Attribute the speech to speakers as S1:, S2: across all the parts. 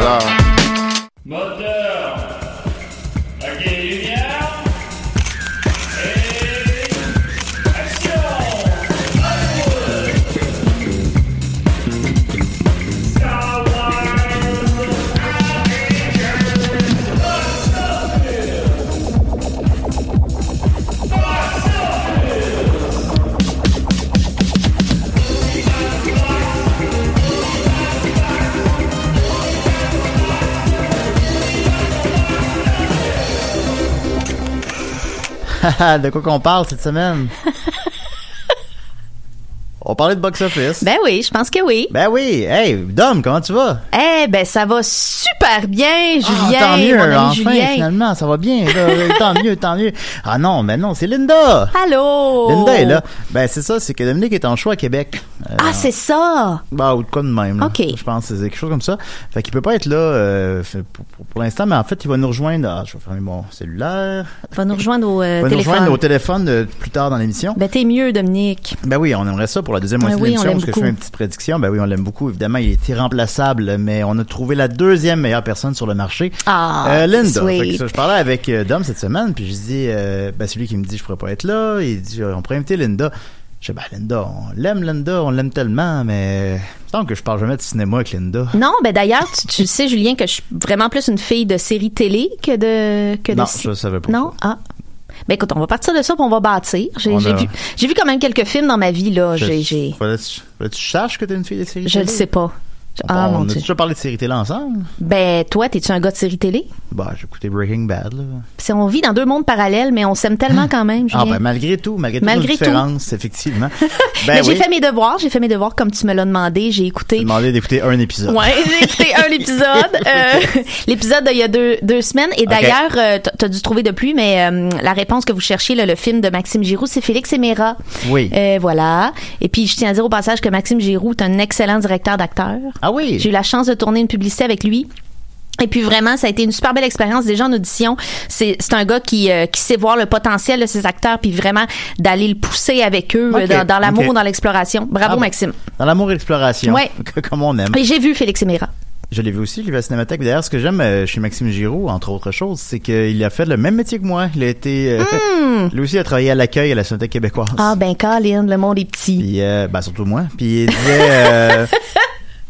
S1: ça.
S2: de quoi qu'on parle cette semaine? On parlait de box-office.
S3: Ben oui, je pense que oui.
S2: Ben oui. Hey, Dom, comment tu vas?
S3: Eh ben ça va super bien, Julien.
S2: Ah, tant mieux,
S3: mon ami
S2: enfin,
S3: Julien.
S2: finalement, ça va bien. là. tant mieux, tant mieux. Ah non, mais non, c'est Linda.
S3: Allô?
S2: Linda est là. Ben c'est ça, c'est que Dominique est en choix à Québec. Euh,
S3: Ah, c'est ça?
S2: Bah, ou de quoi de même. là.
S3: OK.
S2: Je pense que c'est quelque chose comme ça. Fait qu'il peut pas être là euh, pour, pour- pour l'instant, mais en fait, il va nous rejoindre. Ah, je vais fermer mon cellulaire.
S3: Va nous rejoindre au euh,
S2: il va nous
S3: téléphone.
S2: rejoindre au téléphone euh, plus tard dans l'émission.
S3: Ben t'es mieux, Dominique.
S2: Ben oui, on aimerait ça pour la deuxième moitié de
S3: oui, on
S2: l'émission parce que je fais une petite prédiction. Ben oui, on l'aime beaucoup. Évidemment, il est irremplaçable, mais on a trouvé la deuxième meilleure personne sur le marché.
S3: Ah,
S2: Euh, Linda.
S3: sweet.
S2: Fait que ça, je parlais avec euh, Dom cette semaine, puis je dis, euh, ben celui qui me dit je pourrais pas être là, il dit euh, on pourrait inviter Linda. Je dis ben Linda, on l'aime Linda, on l'aime tellement, mais tant que je parle jamais de cinéma avec Linda.
S3: Non, ben d'ailleurs, tu, tu sais, Julien, que je suis vraiment plus une fille de série télé que de que
S2: Non,
S3: de.
S2: je savais pas.
S3: Non, ah. Ben écoute, on va partir de ça, puis on va bâtir. J'ai
S2: a-
S3: vu, j'ai vu quand même quelques films dans ma vie là.
S2: Je-
S3: J'ai,
S2: Fallait-tu fallait-tu que t'es une fille de série
S3: je le sais pas.
S2: On,
S3: Ah
S2: on
S3: mon
S2: a déjà parlé de série télé ensemble?
S3: Ben toi, t'es-tu un gars de série télé?
S2: Bah, j'ai écouté Breaking Bad, là.
S3: On vit dans deux mondes parallèles, mais on s'aime tellement quand même. Julien.
S2: Ah, ben, malgré tout, malgré,
S3: Malgré
S2: toutes
S3: tout.
S2: nos différences, effectivement.
S3: Mais
S2: Ben
S3: j'ai fait mes devoirs, j'ai fait mes devoirs comme tu me l'as demandé. J'ai écouté.
S2: Demandé d'écouter un épisode.
S3: Ouais, j'ai écouté un épisode, euh, l'épisode d'il y a deux, deux semaines. Et d'ailleurs, euh, t'as- dû trouver depuis, mais euh, la réponse que vous cherchiez, là, le film de Maxime Giroux, c'est Félix Éméra.
S2: Oui.
S3: Euh, voilà. Et puis, je tiens à dire au passage que Maxime Giroux est un excellent directeur d'acteurs.
S2: Ah oui.
S3: J'ai eu la chance de tourner une publicité avec lui. Et puis vraiment, ça a été une super belle expérience. Déjà en audition, c'est un gars qui euh, qui sait voir le potentiel de ses acteurs, puis vraiment d'aller le pousser avec eux dans, dans l'amour, dans l'exploration. Bravo
S2: Ah bon.
S3: Maxime.
S2: Dans l'amour et l'exploration.
S3: Ouais.
S2: Comme on aime.
S3: Et j'ai vu Félix Éméra.
S2: Je l'ai vu aussi, je l'ai vu à la Cinémathèque. D'ailleurs, ce que j'aime euh, chez Maxime Giroux, entre autres choses, c'est qu'il a fait le même métier que moi. Il a été, euh, lui aussi, il a travaillé à l'accueil à la Cinémathèque québécoise.
S3: Hmm. Ah ben Colin, le monde est petit.
S2: Puis, euh, ben, surtout moi. Puis il disait,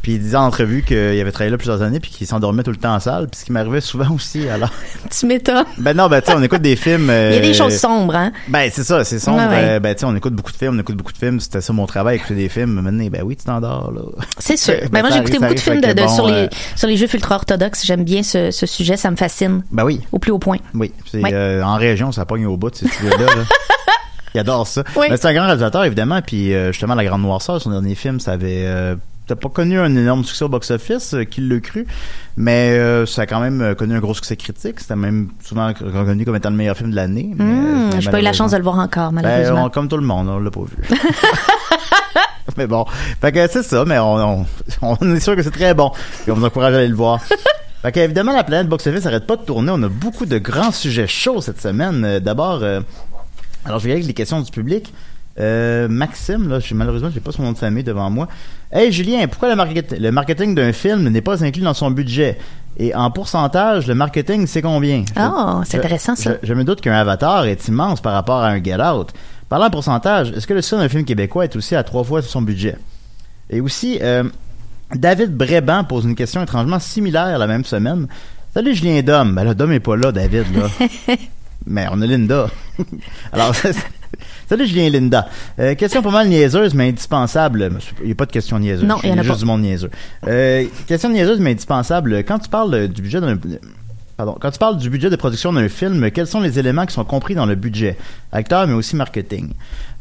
S2: puis il disait en entrevue qu'il avait travaillé là plusieurs années puis qu'il s'endormait tout le temps en salle. Puis ce qui m'arrivait souvent aussi. Alors,
S3: Tu m'étonnes.
S2: ben non, ben tu sais, on écoute des films.
S3: Il y a des
S2: euh,
S3: choses sombres, hein?
S2: Ben c'est ça, c'est sombre.
S3: Ouais.
S2: Euh, ben tu sais, on écoute beaucoup de films, on écoute beaucoup de films. C'était ça mon travail, écouter des films. Maintenant, ben oui, tu t'endors là.
S3: C'est sûr.
S2: Ben,
S3: Ben, moi, j'ai écouté beaucoup de films de, sur, les,
S2: euh,
S3: sur les juifs ultra-orthodoxes. J'aime bien ce, ce sujet, ça me fascine.
S2: Ben oui.
S3: Au plus haut point.
S2: Oui, euh, en région, ça pogne au bout de ces studios-là. là. Il adore ça.
S3: Oui.
S2: Mais c'est un grand réalisateur, évidemment, puis euh, justement, La Grande Noirceur, son dernier film, ça avait... Euh, T'as pas connu un énorme succès au box-office, euh, qu'il l'a cru, mais euh, ça a quand même euh, connu un gros succès critique. C'était même souvent reconnu comme étant le meilleur film de l'année.
S3: Hum,
S2: euh,
S3: j'ai pas eu la chance de le voir encore,
S2: Ben,
S3: malheureusement.
S2: on- comme tout le monde, on l'a pas vu. mais bon, fait que c'est ça, mais on, on, on est sûr que c'est très bon. Et on vous encourage à aller le voir. Fait que, évidemment, la planète box-office arrête pas de tourner. On a beaucoup de grands sujets chauds cette semaine. D'abord, alors je vais aller avec les questions du public. Euh, Maxime, là, j'ai- malheureusement, j'ai pas son nom de famille devant moi. Hey Julien, pourquoi le, market- le marketing d'un film n'est pas inclus dans son budget? Et en pourcentage, le marketing, c'est combien?
S3: Ah, c'est
S2: Je-
S3: intéressant, ça.
S2: Je, je me doute qu'un Avatar est immense par rapport à un Get Out. Parlant en pourcentage, est-ce que le succès d'un film québécois est aussi à trois fois son budget? Et aussi, euh, David Bréban pose une question étrangement similaire la même semaine. Salut Julien Dom. Ben là, Dom est pas là, David, là. Mais on a Linda. Alors, salut Julien Linda. Euh, question pas mal niaiseuse, mais indispensable. Il n'y a pas de question niaiseuse.
S3: Non, il y en a
S2: juste
S3: pas.
S2: du monde niaiseux. Euh, question niaiseuse, mais indispensable. Quand tu parles euh, du budget d'un... Pardon. Quand tu parles du budget de production d'un film, quels sont les éléments qui sont compris dans le budget? Acteur, mais aussi marketing.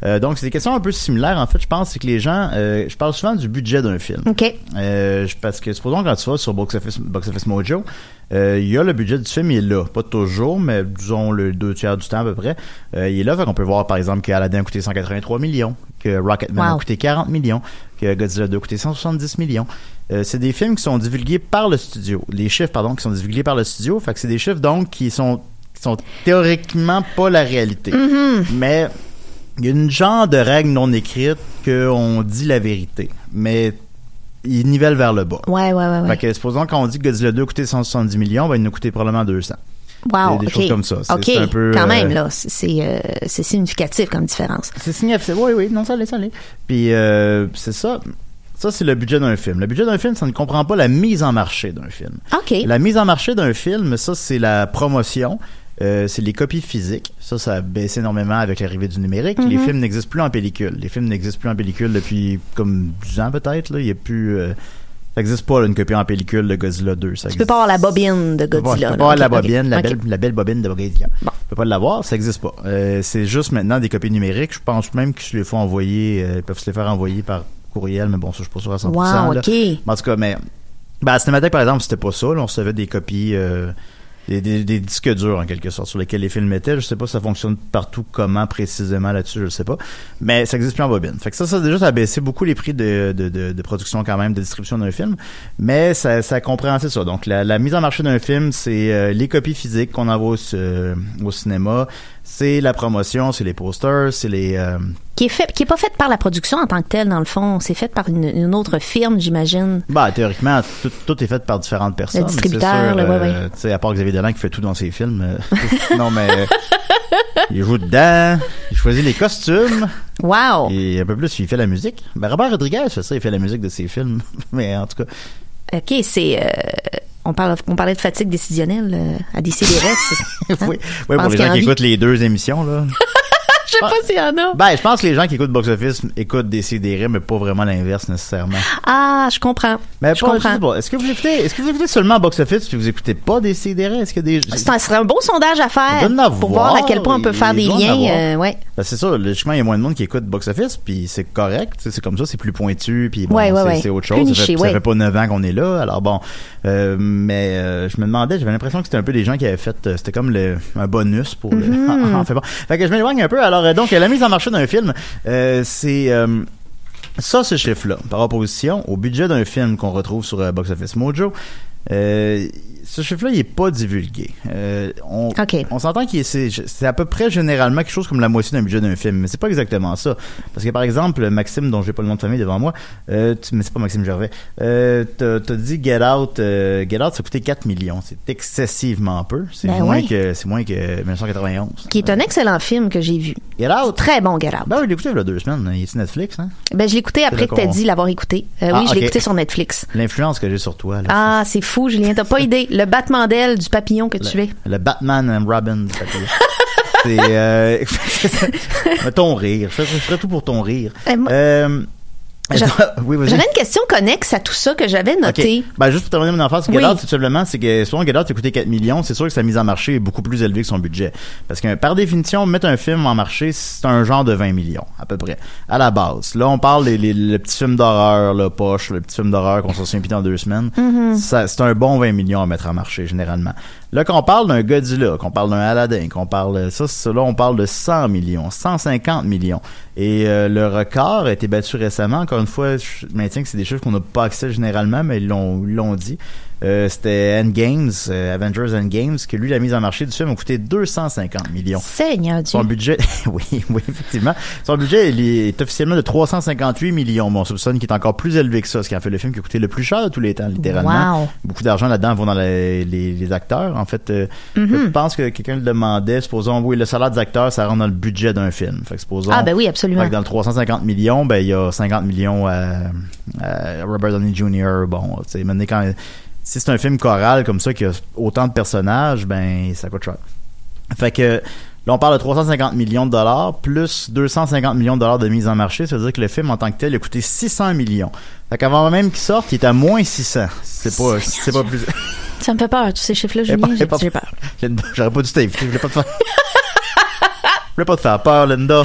S2: Euh, donc, c'est des questions un peu similaires. En fait, je pense c'est que les gens... euh, je parle souvent du budget d'un film.
S3: OK.
S2: Euh, parce que supposons quand tu vas sur Box Office, Box Office Mojo, euh, il y a le budget du film, il est là. Pas toujours, mais disons le deux tiers du temps à peu près. Euh, il est là, fait qu'on peut voir par exemple qu'Aladdin a coûté 183 millions, que Rocketman a
S3: Wow.
S2: coûté 40 millions, que Godzilla 2 a coûté 170 millions. Euh, c'est des films qui sont divulgués par le studio. Les chiffres, pardon, qui sont divulgués par le studio. Fait que c'est des chiffres donc qui sont, qui sont théoriquement pas la réalité. Mais il y a une genre de règle non écrite qu'on dit la vérité. Mais il nivelle vers le bas.
S3: Ouais, ouais, ouais. ouais.
S2: Fait que supposons quand on dit que Godzilla 2 a coûté 170 millions, ben il nous coûté probablement 200.
S3: Wow,
S2: des choses comme ça. C'est- un peu,
S3: quand
S2: euh,
S3: même, là. C'est- C'est euh, c'est significatif comme différence.
S2: C'est significatif. Oui, oui, non, ça l'est, ça l'est. Puis euh, c'est ça. Ça, c'est le budget d'un film. Le budget d'un film, ça ne comprend pas la mise en marché d'un film.
S3: OK.
S2: La mise en marché d'un film, ça, c'est la promotion. euh, c'est les copies physiques. Ça, ça a baissé énormément avec l'arrivée du numérique. Les films n'existent plus en pellicule. Les films n'existent plus en pellicule depuis comme 10 ans peut-être. Là. Il y a plus... euh, ça n'existe pas là, une copie en pellicule de Godzilla 2. Ça
S3: Tu peux pas avoir la bobine de Godzilla.
S2: tu peux pas avoir la bobine, la, belle, la belle bobine de Godzilla.
S3: Bon.
S2: Tu peux pas l'avoir, ça existe pas. Euh, c'est juste maintenant des copies numériques. Je pense même qu'ils se les font envoyer, ils peuvent se les faire envoyer par courriel, mais bon, ça, je suis pas sûr à 100%.
S3: Wow,
S2: là.
S3: OK.
S2: En tout cas, mais ben, à Cinémathèque, par exemple, c'était pas ça. là. on recevait des copies, euh, des, des- des disques durs, en quelque sorte, sur lesquels les films étaient. Je sais pas si ça fonctionne partout, comment précisément là-dessus, je sais pas. Mais ça existe plus en bobine. Fait que ça, ça, déjà, ça a baissé beaucoup les prix de, de, de, de production quand même, de distribution d'un film. Mais ça, ça comprend c'est ça. Donc, la, la mise en marché d'un film, c'est euh, les copies physiques qu'on envoie au, euh, au cinéma. C'est la promotion, c'est les posters, c'est les... euh,
S3: Qui est, fait, qui est pas faite par la production en tant que telle, dans le fond. C'est fait par une, une autre firme, j'imagine.
S2: Bah, théoriquement, tout, tout est fait par différentes personnes.
S3: distributeur,
S2: c'est sûr,
S3: là, ouais,
S2: euh, Tu sais, à part Xavier Dolan qui fait tout dans ses films. euh, non, mais euh, il joue dedans, il choisit les costumes,
S3: Wow!
S2: et un peu plus, il fait la musique. Ben, Robert Rodriguez fait ça, il fait la musique de ses films. mais en tout cas,
S3: OK, c'est... on, parle, on parlait de fatigue décisionnelle euh, à décider
S2: oui, oui, pour les gens qui écoutent les deux émissions, là.
S3: Je sais pas s'il y en a.
S2: Ben, je pense que les gens qui écoutent Box Office écoutent des CDR, mais pas vraiment l'inverse nécessairement.
S3: Ah, je comprends.
S2: Mais
S3: je
S2: pas,
S3: comprends.
S2: Est-ce que vous écoutez, est-ce que vous écoutez seulement Box Office puis vous écoutez pas des CDR? Est-ce a des,
S3: C'est un- Ce serait un beau sondage à faire pour voir à quel point on peut faire des liens. euh, ouais.
S2: Ben, c'est ça, logiquement, il y a moins de monde qui écoute Box Office, puis c'est correct, c'est comme ça, c'est plus pointu, puis bon,
S3: Ouais, ouais,
S2: c'est, autre chose. ça, fait, ça fait pas 9 ans qu'on est là, alors bon. Euh, mais euh, je me demandais, j'avais l'impression que c'était un peu des gens qui avaient fait, c'était comme le, un bonus pour le...
S3: Mm-hmm.
S2: en fait bon. Fait que je m'éloigne un peu. Alors, euh, donc, la mise en marché d'un film, euh, c'est... euh, ça, ce chiffre-là, par opposition au budget d'un film qu'on retrouve sur euh, Box Office Mojo, Euh, ce chiffre-là, il est pas divulgué. Euh, on s'entend que c'est c'est à peu près généralement quelque chose comme la moitié d'un budget d'un film, mais c'est pas exactement ça. Parce que par exemple, Maxime, dont j'ai pas le nom de famille devant moi, euh, tu- mais c'est pas Maxime Gervais, euh, t'as t'as dit Get Out, euh, Get Out, ça a coûté 4 millions. C'est excessivement peu. C'est
S3: Ben
S2: moins
S3: oui.
S2: que c'est moins que 1991.
S3: Qui est un excellent film que j'ai vu.
S2: Get Out?
S3: Très bon Get Out.
S2: Ben oui, je l'ai écouté il y a deux semaines. Il est sur Netflix, hein?
S3: Ben, je l'ai écouté après que t'as dit l'avoir écouté. Euh,
S2: Ah,
S3: oui, je l'ai écouté sur Netflix.
S2: L'influence que j'ai sur toi. Là,
S3: Ah, c'est fou, Julien. T'as pas idée. Le battement d'aile du papillon que tu es.
S2: Le Batman and Robin. du c'est euh, ton rire. Je ferais, tout pour ton rire.
S3: Eh,
S2: Euh, oui.
S3: J'avais une question connexe à tout ça que j'avais noté.
S2: Ben, juste pour terminer mon enfance,
S3: Oui.
S2: Get Out, tout simplement, c'est que souvent Get Out a coûté 4 millions, c'est sûr que sa mise en marché est beaucoup plus élevée que son budget. Parce que par définition, mettre un film en marché, c'est un genre de 20 millions, à peu près. À la base. Là, on parle des les, le petit film d'horreur, le poche, le petit film d'horreur qu'on plus dans deux semaines. Ça, c'est un bon 20 millions à mettre en marché, généralement. Là, qu'on parle d'un Godzilla, qu'on parle d'un Aladdin, qu'on parle, ça, là, on parle de 100 millions, 150 millions. Et euh, le record a été battu récemment. Encore une fois, je maintiens que c'est des chiffres qu'on n'a pas accès généralement, mais ils l'ont dit. Euh, c'était Endgames, euh, Avengers Endgames, que lui, la mise en marché du film a coûté 250 millions.
S3: Seigneur Dieu.
S2: Son budget, oui, oui, effectivement. Son budget, il est officiellement de 358 millions. Bon, on soupçonne qu'il est encore plus élevé que ça, ce qui en fait le film qui a coûté le plus cher de tous les temps, littéralement.
S3: Wow.
S2: Beaucoup d'argent là-dedans vont dans les, les, les acteurs. En fait, euh,
S3: Mm-hmm.
S2: je pense que quelqu'un le demandait. Supposons, oui, le salaire des acteurs, ça rentre dans le budget d'un film. Fait que supposons.
S3: Ah, ben oui, absolument.
S2: Fait que dans le 350 millions, ben, il y a 50 millions à, à Robert Downey Jr. Bon, tu sais, maintenant, quand, si c'est un film choral comme ça qui a autant de personnages, ben, ça coûte cher. Fait que, là, on parle de 350 millions de dollars plus 250 millions de dollars de mise en marché. Ça veut dire que le film, en tant que tel, a coûté 600 millions. Fait qu'avant même qu'il sorte, il est à moins 600. C'est pas, c'est pas plus.
S3: Ça me fait peur, tous ces chiffres-là,
S2: Eh, pas-
S3: Julien. J'ai peur.
S2: Linda, J'aurais pas dû t'inviter. Je voulais pas te faire. Je voulais pas te faire peur, Linda.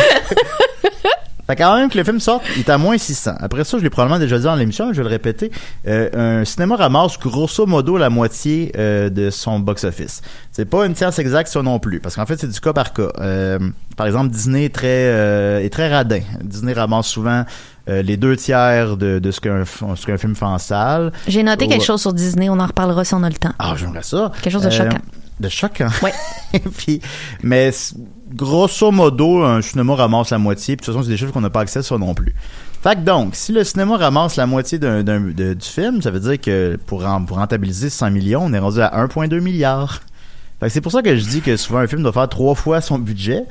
S2: Fait quand même que le film sorte, il est à moins 600. Après ça, je l'ai probablement déjà dit dans l'émission, mais je vais le répéter. Euh, un cinéma ramasse grosso modo la moitié euh, de son box-office. C'est pas une tierce exacte ça non plus, parce qu'en fait c'est du cas par cas. Euh, par exemple, Disney est très est très radin. Disney ramasse souvent euh, les deux tiers de, de ce qu'un film fait en salle.
S3: J'ai noté quelque chose sur Disney. On en reparlera si on a le temps.
S2: Ah, j'aimerais ça.
S3: Quelque chose de choquant.
S2: De choquant.
S3: Ouais.
S2: puis, mais grosso modo, un cinéma ramasse la moitié. Puis de toute façon, c'est des chiffres qu'on n'a pas accès à ça non plus. Fait que donc, si le cinéma ramasse la moitié d'un, d'un- de- du film, ça veut dire que pour, ren- pour rentabiliser 100 millions, on est rendu à 1,2 milliard. Fait que c'est pour ça que je dis que souvent un film doit faire trois fois son budget.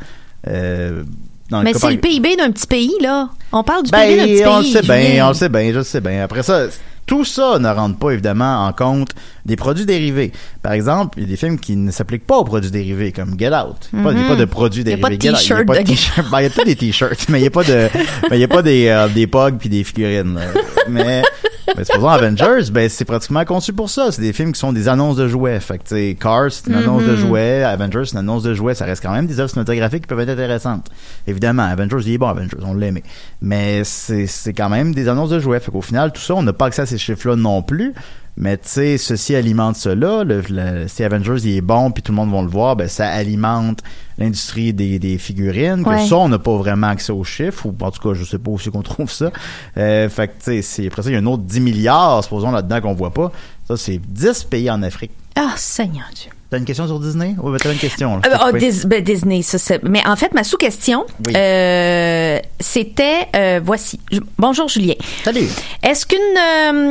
S2: Euh,
S3: Mais c'est le PIB d'un petit pays, là. On parle du PIB d'un
S2: ben,
S3: petit
S2: on le
S3: pays.
S2: sait bien, on le sait bien, je le sais bien. Après ça, tout ça ne rentre pas évidemment en compte des produits dérivés. Par exemple, il y a des films qui ne s'appliquent pas aux produits dérivés, comme Get Out. Il n'y a, a pas de produits
S3: Il y a
S2: dérivés. Il y a pas de t-shirt. Ben, il y a peut-être des t-shirts, mais il n'y a pas de, il y a pas des, euh, des pogs puis des figurines. là. Mais, mais supposons Avengers, ben, c'est pratiquement conçu pour ça. C'est des films qui sont des annonces de jouets. Fait que, tu sais, Cars, c'est une annonce
S3: Mm-hmm.
S2: de jouets. Avengers, c'est une annonce de jouets. Ça reste quand même des œuvres cinématographiques qui peuvent être intéressantes. Évidemment, Avengers, il est bon, Avengers. On l'aimait. Mais c'est, c'est quand même des annonces de jouets. Fait qu'au final, tout ça, on n'a pas accès à ces chiffres-là non plus. Mais tu sais, ceci alimente cela. Le, le- si Avengers il est bon puis tout le monde va le voir, ben ça alimente l'industrie des, des figurines. Que ça, on n'a pas vraiment accès aux chiffres. Ou en tout cas, je sais pas où c'est qu'on trouve ça. Euh, fait que tu sais, après ça, il y a un autre 10 milliards, supposons là-dedans qu'on voit pas. Ça, c'est 10 pays en Afrique.
S3: Ah, Seigneur Dieu.
S2: T'as une question sur Disney? Oui, ben, t'as une question. là.
S3: Oh,
S2: coupé.
S3: Dis- ben, Disney, ça, c'est- mais en fait, ma sous-question,
S2: Oui.
S3: euh, c'était, euh, voici. Je- Bonjour Julien.
S2: Salut!
S3: Est-ce qu'une,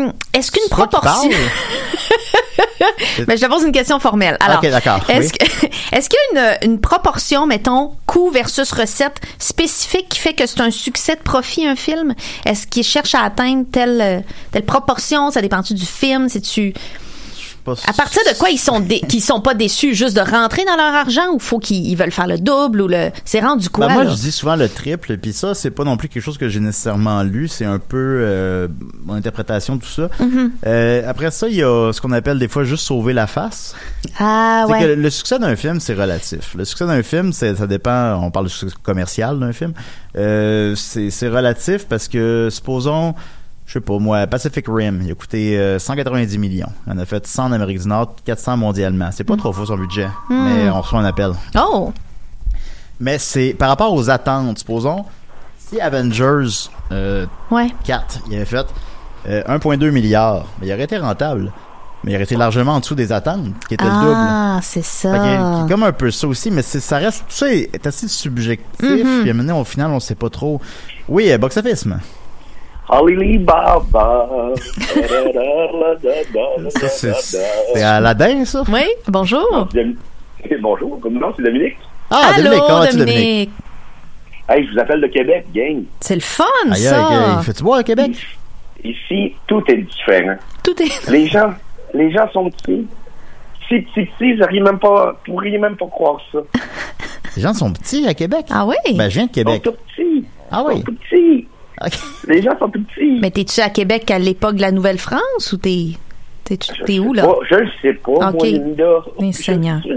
S3: euh, est-ce qu'une proportion, ben, je te pose une question formelle. Alors,
S2: Ok, d'accord,
S3: Est-ce
S2: oui.
S3: que, est-ce qu'il y a une, une proportion, mettons, coût versus recette spécifique qui fait que c'est un succès de profit un film? Est-ce qu'il cherche à atteindre telle, telle proportion? Ça dépend-tu du film? C'est-tu,
S2: Pas-
S3: à partir de quoi ils sont dé- qu'ils sont pas déçus? Juste de rentrer dans leur argent ou faut qu'ils ils veulent faire le double ou le c'est rendu quoi
S2: Ben, moi,
S3: là?
S2: je dis souvent le triple, puis ça, c'est pas non plus quelque chose que j'ai nécessairement lu, c'est un peu euh, mon interprétation de tout ça.
S3: Mm-hmm.
S2: Euh, après ça, il y a ce qu'on appelle des fois juste sauver la face.
S3: Ah ouais.
S2: que le succès d'un film, c'est relatif. Le succès d'un film, ça dépend, on parle du succès commercial d'un film, euh, c'est relatif parce que, supposons, je sais pas moi, Pacific Rim, il a coûté euh, 190 millions. Il en a fait 100 en Amérique du Nord, 400 mondialement. C'est pas trop faux son budget, mais on reçoit un appel.
S3: Oh.
S2: Mais c'est par rapport aux attentes, supposons, si Avengers euh,
S3: Ouais.
S2: 4, il avait fait euh, 1,2 milliard, mais il aurait été rentable. mais il aurait été largement en dessous des attentes, qui était le double.
S3: Ah, c'est
S2: Fait
S3: ça.
S2: a comme un peu ça aussi, mais ça reste, tout ça est, assez subjectif.
S3: Mhm.
S2: Puis maintenant, au final, on sait pas trop. Oui, euh, box office. mais
S4: Alibaba.
S2: Ça, c'est c'est Aladdin, ça?
S3: Oui, bonjour.
S4: Bonjour, comme nom, c'est Dominique.
S2: Ah,
S3: Allô,
S2: Dominique, comment vas-tu,
S3: Dominique?
S4: Hey, je vous appelle de Québec, gang.
S3: C'est le fun,
S2: Aïe,
S3: ça.
S2: aïe. Fais-tu boire à Québec?
S4: Ici, tout est différent.
S3: Tout est.
S4: Les gens, les gens sont petits. Si petits, petits, vous n'auriez même pas, vous pourriez même pas croire ça.
S2: Les gens sont petits à Québec?
S3: Ah oui?
S2: Ben, je viens de
S4: Ils sont
S2: Québec.
S4: tout petits.
S2: Ah
S4: Ils
S2: oui?
S4: sont tout petits. Les gens sont tout petits.
S3: Mais t'es-tu à Québec à l'époque de la Nouvelle-France ou t'es. T'es, t'es où, là?
S4: Pas- je ne sais pas, moi,
S3: Ok.
S4: Linda.
S3: Mais
S4: Je-
S3: Seigneur.
S4: je-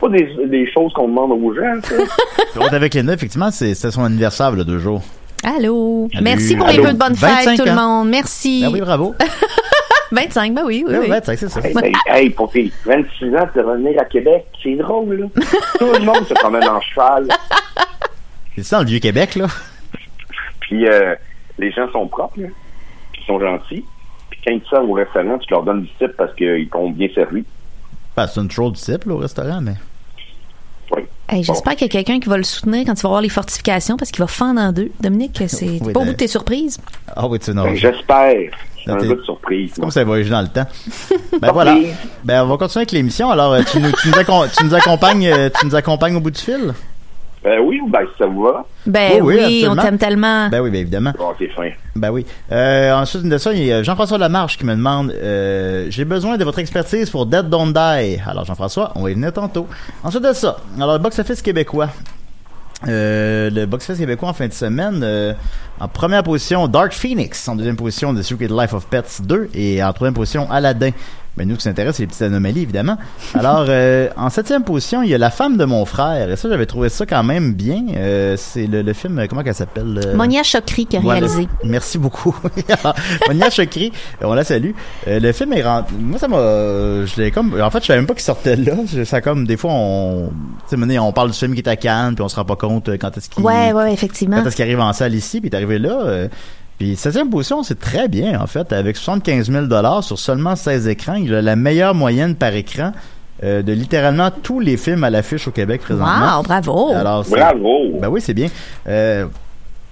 S4: Pas des, des choses qu'on demande aux gens, ça.
S2: Avec Linda, effectivement, c'est c'était son anniversaire, là, deux jours.
S3: Allô?
S2: Salut.
S3: Merci pour
S2: Allô?
S3: les vœux de bonne fête,
S2: 25
S3: tout le monde. Merci.
S2: Ben oui, bravo.
S3: 25, ben oui, oui. oui.
S2: Ouais, c'est c'est ça.
S4: hey, pour tes 26 ans, de revenir à Québec, c'est drôle, là. Tout le monde se promène en cheval.
S2: C'est ça, le Vieux-Québec, là?
S4: Puis euh, les gens sont propres, là. Puis ils sont gentils. Puis quand ils sortent au restaurant, tu leur donnes du type parce qu'ils t'ont bien servi.
S2: Ben, c'est une troll du type, là, au restaurant, mais...
S4: Oui.
S3: Hey, J'espère qu'il y a quelqu'un qui va le soutenir quand il va voir les fortifications parce qu'il va fendre en deux. Dominique, c'est
S2: Oui,
S3: pas au
S2: ben-
S3: bout de tes surprises.
S2: Ah oui, tu sais, non.
S4: Ben, J'espère. C'est
S2: Non,
S4: un peu de surprise.
S2: C'est comme ça voyage dans le temps. Ben voilà. Ben on va continuer avec l'émission. Alors euh, tu nous, tu nous, accom- tu nous accompagnes, euh, tu nous accompagnes au bout du fil?
S4: Ben oui, ben ça vous va.
S3: Ben
S2: Oui, oui,
S3: oui, on t'aime tellement.
S2: Ben oui, ben évidemment.
S4: Bon, c'est fin.
S2: Ben oui. Euh, ensuite de ça, il y a Jean-François Lamarche qui me demande euh, J'ai besoin de votre expertise pour Dead Don't Die. Alors Jean-François, on va y venir tantôt. Ensuite de ça, alors le box-office québécois. Euh, le box-office québécois en fin de semaine, euh, en première position, Dark Phoenix. En deuxième position, The Secret Life of Pets 2. Et en troisième position, Aladdin. Mais nous, ce qui nous intéresse, c'est les petites anomalies, évidemment. Alors, euh, en septième position, il y a La femme de mon frère. Et ça, j'avais trouvé ça quand même bien. Euh, c'est le, le film, comment qu'elle s'appelle euh,
S3: Monia Chokri qui a
S2: voilà.
S3: réalisé.
S2: Merci beaucoup. Monia Chokri, on la salue. Euh, le film est rentré. Moi, ça m'a. Je l'ai comme. En fait, je savais même pas qu'il sortait là. Ça comme des fois, on. Tu sais, on parle du film qui est à Cannes, puis on se rend pas compte euh, quand est-ce qu'il.
S3: Ouais, ouais, effectivement.
S2: Quand est-ce qu'il arrive en salle ici, puis il est arrivé là. Puis septième position, c'est très bien en fait, avec 75 000 dollars sur seulement 16 écrans. Il a la meilleure moyenne par écran euh, de littéralement tous les films à l'affiche au Québec présentement.
S3: Wow, bravo.
S2: Alors,
S4: Bravo.
S2: Ben oui, c'est bien. Euh,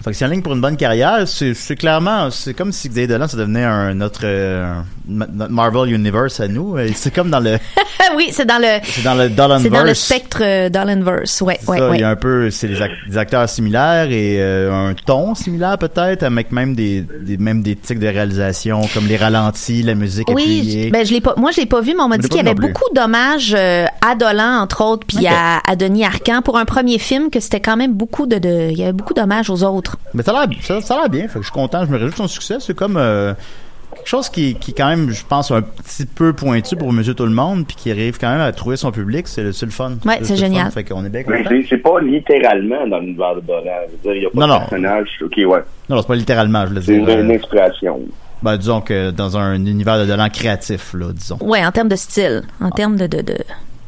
S2: fait que c'est en ligne pour une bonne carrière. C'est c'est clairement, c'est comme si Xavier Dolan, ça devenait un, notre, euh, notre Marvel Universe à nous. C'est comme dans le,
S3: oui, c'est dans le.
S2: c'est dans le Dolanverse.
S3: C'est dans le spectre euh, Dolanverse. Ouais, ouais,
S2: Ça,
S3: ouais.
S2: Il y a un peu, c'est des, ac- des acteurs similaires et euh, un ton similaire peut-être, avec même des, des même des tics de réalisation comme les ralentis, la musique
S3: Oui,
S2: appuyée.
S3: j- ben je l'ai pas. Moi, je l'ai pas vu, mais on m'a dit qu'il y avait beaucoup d'hommages euh, à Dolan, entre autres, puis à, à Denis Arcand pour un premier film que c'était quand même beaucoup de, de- il y avait beaucoup d'hommages aux autres.
S2: Mais ça a l'air, ça, ça a l'air bien. Fait que je suis content. Je me réjouis de son succès. C'est comme euh, quelque chose qui, qui quand même, je pense, un petit peu pointu pour Monsieur Tout le Monde, puis qui arrive quand même à trouver son public. C'est le, c'est le fun.
S3: Ouais, c'est génial.
S2: fun. Fait qu'on est bien
S4: Mais
S2: content.
S4: c'est- c'est pas littéralement dans l'univers de Dolan. Je veux dire, il y a pas
S2: Non,
S4: de
S2: non.
S4: personnage. OK, ouais.
S2: Non, non, c'est pas littéralement, je le
S4: C'est
S2: dis.
S4: une, une inspiration.
S2: Ben, disons que dans un univers de talent créatif, là, disons.
S3: Ouais, en termes de style, en termes de, de, de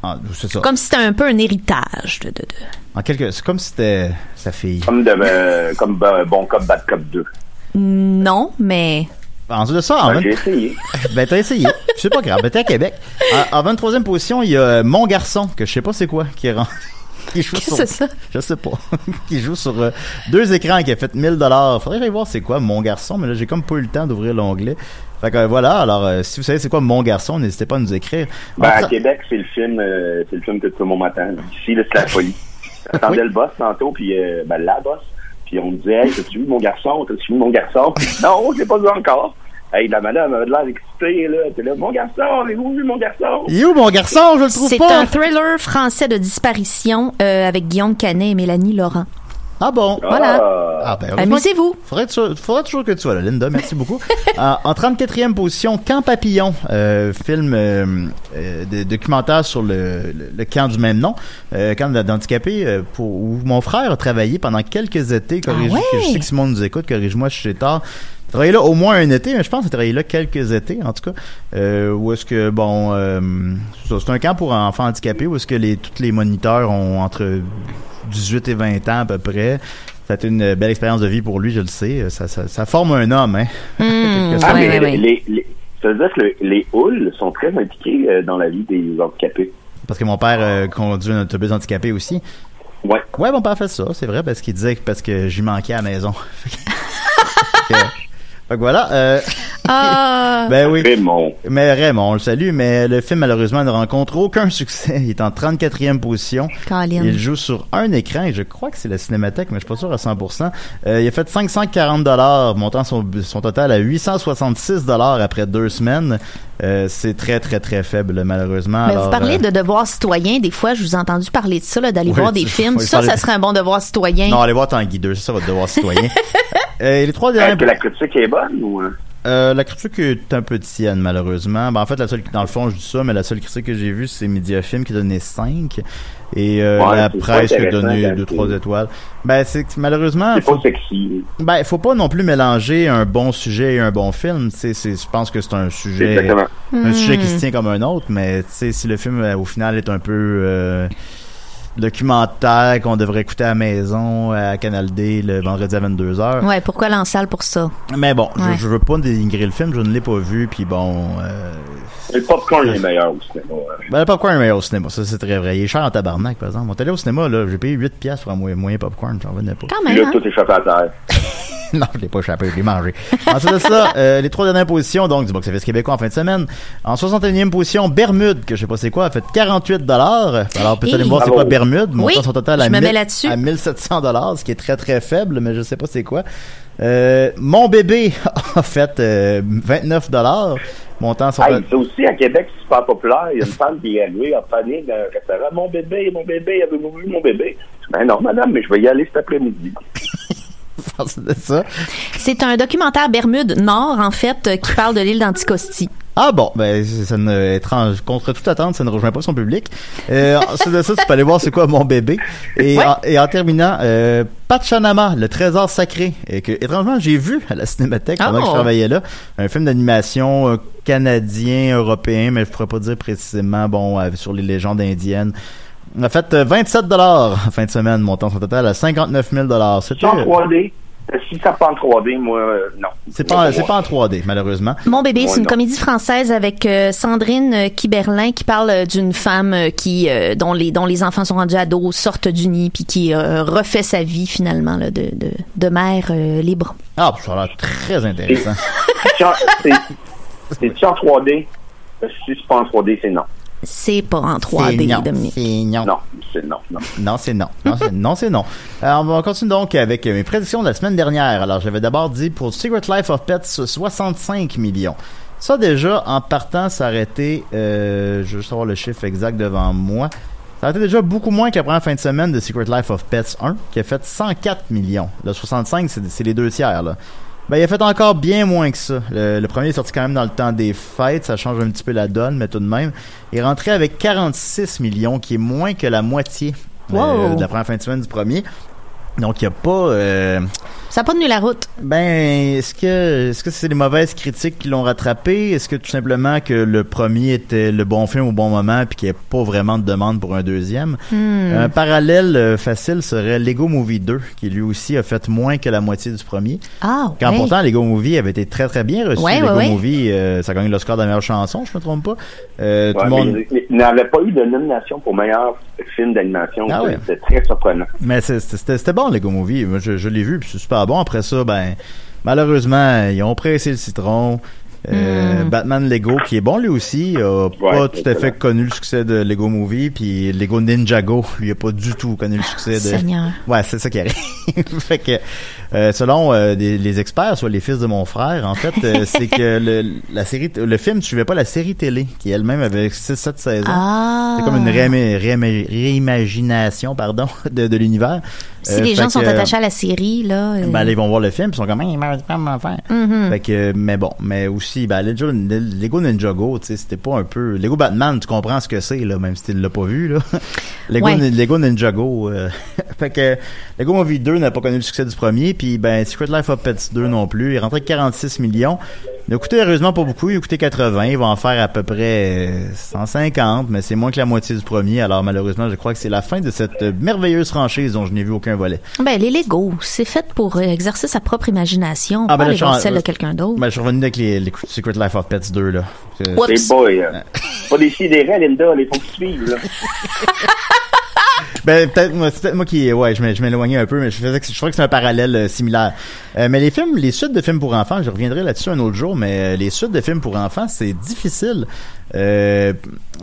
S2: Ah, c'est ça.
S3: comme si c'était un peu un héritage de, de, de.
S2: En quelque, c'est comme si c'était sa fille.
S4: Comme, de, euh, comme euh, Bon Cop, Bad Cop 2.
S3: Non, mais
S2: Ensuite de ça, en
S4: Ben,
S2: vingt-
S4: J'ai essayé.
S2: ben t'as essayé. C'est pas grave. Ben t'es à Québec. En, en 23e position, il y a Mon Garçon, que je sais pas c'est quoi, qui est rentré. Qui joue
S3: qu'est-ce
S2: sur,
S3: ça?
S2: Je sais pas. qui joue sur euh, deux écrans et qui a fait 1000 dollars. Faudrait que j'aille voir c'est quoi Mon Garçon, mais là j'ai comme pas eu le temps d'ouvrir l'onglet. Fait que euh, voilà, alors euh, si vous savez c'est quoi Mon Garçon, n'hésitez pas à nous écrire.
S4: Ben, à Québec, c'est le film, euh, c'est le film que tout le monde m'attend. Ici, là, c'est la folie. J'attendais le boss tantôt, puis euh, ben, la boss, puis on me disait, hey, t'as-tu vu mon garçon? T'as-tu vu mon garçon? non, j'ai pas vu encore. Hey, la madame avait l'air excitée, là. T'es là, mon garçon, avez-vous vu mon garçon?
S2: Il est où mon garçon? Je le trouve
S3: c'est
S2: pas.
S3: un thriller français de disparition euh, avec Guillaume Canet et Mélanie Laurent.
S2: Ah bon?
S3: Voilà.
S2: Ah, ben, heureusement
S3: Amusez-vous.
S2: Faudrait, toujours que tu sois là, Linda. Merci beaucoup. en, en 34e position, Camp Papillon, euh, film euh, euh, de, documentaire sur le, le, le camp du même nom, euh, camp d'handicapés, euh, pour, où mon frère a travaillé pendant quelques étés. Corrige,
S3: Ah ouais?
S2: Je sais que Simon nous écoute, corrige-moi si j'ai tard. Travaillé là au moins un été, mais je pense qu'il a travaillé là quelques étés, en tout cas. Euh, où est-ce que, bon, euh, c'est ça, c'est un camp pour enfants handicapés, où est-ce que les, tous les moniteurs ont entre 18 et 20 ans à peu près. Ça a été une belle expérience de vie pour lui, je le sais. Ça, ça, ça forme un homme, hein.
S3: Hmm,
S4: Ah, mais
S3: ouais.
S4: les- les- Ça veut dire que le- les houles sont très impliqués euh, dans la vie des handicapés.
S2: Parce que mon père euh, conduit un autobus handicapé aussi.
S4: Ouais.
S2: Ouais, mon père fait ça, c'est vrai, parce qu'il disait que parce que j'y manquais à la maison. fait, que, voilà. Euh,
S3: Ah.
S2: ben oui.
S4: Raymond.
S2: Mais Raymond, on le salue, mais le film malheureusement ne rencontre aucun succès. Il est en 34e position.
S3: Colin.
S2: Il joue sur un écran et je crois que c'est la Cinémathèque, mais je suis pas sûr à 100%. Euh, il a fait 540 dollars, montant son, son total à 866 dollars après deux semaines. Euh, c'est très très très faible malheureusement.
S3: Mais
S2: Alors,
S3: vous parlez
S2: euh,
S3: de devoir citoyen. Des fois, je vous ai entendu parler de ça, là, d'aller
S2: Oui,
S3: voir des films.
S2: oui,
S3: Ça,
S2: parler-
S3: ça serait un bon devoir citoyen.
S2: Non, allez voir Tanguy 2, c'est ça votre devoir citoyen. Euh, et les trois dernières...
S4: Est-ce que la critique est bonne ou... euh?
S2: La critique est un peu tienne, malheureusement. Ben, en fait, la seule, dans le fond, je dis ça, mais la seule critique que j'ai vue, c'est Mediafilm qui a donné 5. Et euh,
S4: Ouais,
S2: la presse qui a donné
S4: quand
S2: 2-3
S4: c'est-
S2: étoiles. Ben, c'est que malheureusement...
S4: C'est
S2: faut-
S4: pas sexy.
S2: Ben, faut pas non plus mélanger un bon sujet et un bon film. Tu sais, c'est, je pense que c'est un sujet,
S4: Exactement.
S2: un
S3: Hmm.
S2: sujet qui se tient comme un autre, mais tu sais, si le film euh, au final est un peu euh, documentaire qu'on devrait écouter à la maison à Canal D le vendredi à 22h.
S3: Ouais, pourquoi aller en salle pour ça?
S2: Mais bon,
S3: Ouais.
S2: je, je veux pas dénigrer le film, je ne l'ai pas vu, puis bon. Euh,
S4: Le popcorn est meilleur au cinéma. ouais.
S2: ben, le popcorn est meilleur au cinéma, ça c'est très vrai. Il est cher en tabarnak, par exemple. On est allé au cinéma, là, j'ai payé 8 piastres pour un moyen, moyen popcorn, j'en revenais pas.
S3: Quand même,
S4: là,
S3: hein?
S4: tout échappé à terre.
S2: non, je l'ai pas échappé, je l'ai mangé. Ensuite de ça, euh, les trois dernières positions, donc, du box-office québécois en fin de semaine. En 61e position, Bermude, que je sais pas c'est quoi, a fait 48 dollars. Alors, peut-être aller voir c'est quoi
S4: Bravo.
S2: Bermude, montant
S3: Oui,
S2: son total
S3: je me
S2: 1000
S3: mets là-dessus.
S2: à 1700 dollars, ce qui est très très faible, mais je sais pas c'est quoi. Euh, mon bébé a fait euh, 29 dollars, montant son
S4: Hey, ça aussi, à Québec, c'est super populaire. Il y a une femme qui est arrivée en panique dans un restaurant. Mon bébé, mon bébé, avez-vous vu mon bébé? Ben non, madame, mais je vais y aller cet après-midi.
S2: C'est.
S3: C'est un documentaire Bermude Nord, en fait, euh, qui parle de l'île d'Anticosti.
S2: Ah bon, ben ça ne étrange contre toute attente, ça ne rejoint pas son public. Euh, ensuite de ça, tu peux aller voir c'est quoi mon bébé. Et,
S3: Ouais.
S2: en, et en terminant, euh, Pachanama, le trésor sacré, et que étrangement j'ai vu à la Cinémathèque pendant que je
S3: Oh.
S2: travaillais là, un film d'animation euh, canadien, européen, mais je pourrais pas dire précisément bon euh, sur les légendes indiennes. On a fait euh, 27 dollars en fin de semaine, montant son total à 59 000 dollars. C'était
S4: C'est en 3D. Euh, Si ça pas en 3D, moi, euh, non.
S2: c'est pas c'est pas en 3D malheureusement.
S3: Mon bébé, c'est une
S4: non.
S3: comédie française avec euh, Sandrine euh, Kiberlin qui parle euh, d'une femme euh, qui euh, dont les dont les enfants sont rendus ados, sortent du nid puis qui euh, refait sa vie finalement là, de, de de mère euh, libre.
S2: Ah, ça a l'air très intéressant.
S4: C'est-tu en- c'est- en 3D? Euh, Si c'est pas en 3D, c'est non.
S3: C'est pas en
S2: C'est
S3: 3D,
S2: non,
S3: Dominique.
S2: c'est non.
S4: Non, c'est non, non.
S2: Non, c'est non. Non, c'est non. c'est non. Alors, on va continuer donc avec mes prédictions de la semaine dernière. Alors, j'avais d'abord dit pour Secret Life of Pets 65 millions. Ça, déjà, en partant, ça aurait été, euh, je veux juste avoir le chiffre exact devant moi. Ça aurait été déjà beaucoup moins que la première fin de semaine de Secret Life of Pets 1, qui a fait 104 millions. Le 65, c'est c'est les deux tiers, là. Ben, il a fait encore bien moins que ça. Le, le premier est sorti quand même dans le temps des fêtes. Ça change un petit peu la donne, mais tout de même. Il est rentré avec 46 millions, qui est moins que la moitié euh, de la première fin de semaine du premier. Donc, il n'y a pas... euh,
S3: Ça a pas tenu la route.
S2: ben, est-ce que est-ce que c'est les mauvaises critiques qui l'ont rattrapé? Est-ce que tout simplement que le premier était le bon film au bon moment puis qu'il n'y a pas vraiment de demande pour un deuxième?
S3: Hmm.
S2: Un parallèle euh, facile serait Lego Movie 2, qui lui aussi a fait moins que la moitié du premier.
S3: Ah,
S2: Quand pourtant Lego Movie avait été très très bien reçu.
S3: Ouais,
S2: Lego
S3: ouais, ouais.
S2: Movie, euh, ça a gagné l'Oscar de la meilleure chanson, je me trompe pas. Euh, tout
S4: Ouais,
S2: le monde...
S4: il- n'avait pas eu de nomination pour meilleur film d'animation.
S2: Ah ouais.
S4: C'était très surprenant.
S2: Mais c'était c'était bon, Lego Movie. Moi, je, je l'ai vu, puis c'est super bon. Après ça, ben, malheureusement, ils ont pressé le citron. Euh,
S3: Mm.
S2: Batman Lego, qui est bon lui aussi, a pas tout à fait connu le succès de Lego Movie, puis Lego Ninjago, lui a pas du tout connu le succès de.
S3: Seigneur.
S2: Ouais, c'est ça qui arrive. fait que, euh, selon euh, des- les experts, soit les fils de mon frère, en fait, euh, c'est que le, la série, le film ne suivait pas la série télé, qui elle-même avait 6-7 saisons.
S3: Ah.
S2: C'est comme une réima- réima- réimagination, pardon, de, de l'univers.
S3: Si
S2: Euh,
S3: les gens sont
S2: que,
S3: attachés à la série là, euh,
S2: ben, là, ils vont voir le film, ils sont comme, comment faire.
S3: Mhm.
S2: Fait que, mais bon, mais aussi, ben, Lego, Lego Ninjago, tu sais, c'était pas un peu, Lego Batman, tu comprends ce que c'est, là, même si tu l'as pas vu, là. Lego,
S3: Ouais.
S2: Lego Ninjago, euh, fait que, Lego Movie 2 n'a pas connu le succès du premier, puis ben, Secret Life of Pets 2 non plus. Il est rentré avec 46 millions. Il a coûté heureusement pas beaucoup, il a coûté 80, il va en faire à peu près euh, 150, mais c'est moins que la moitié du premier, alors malheureusement je crois que c'est la fin de cette euh, merveilleuse franchise dont je n'ai vu aucun volet.
S3: Ben, les Lego, c'est fait pour euh, exercer sa propre imagination,
S2: Ah, ben
S3: pas
S2: là, en-
S3: celle de quelqu'un d'autre.
S2: Ben, je suis revenu avec les, les Secret Life of Pets 2, là. Euh,
S3: Oups.
S4: C'est boy. euh, pas des sidérés, Linda, les faut là.
S2: Ben peut-être moi, peut-être moi qui ouais, je m'é- je m'éloignais un peu mais je faisais je crois que c'est un parallèle euh, similaire. Euh, mais les films, les suites de films pour enfants, je reviendrai là-dessus un autre jour, mais euh, les suites de films pour enfants, c'est difficile. Euh,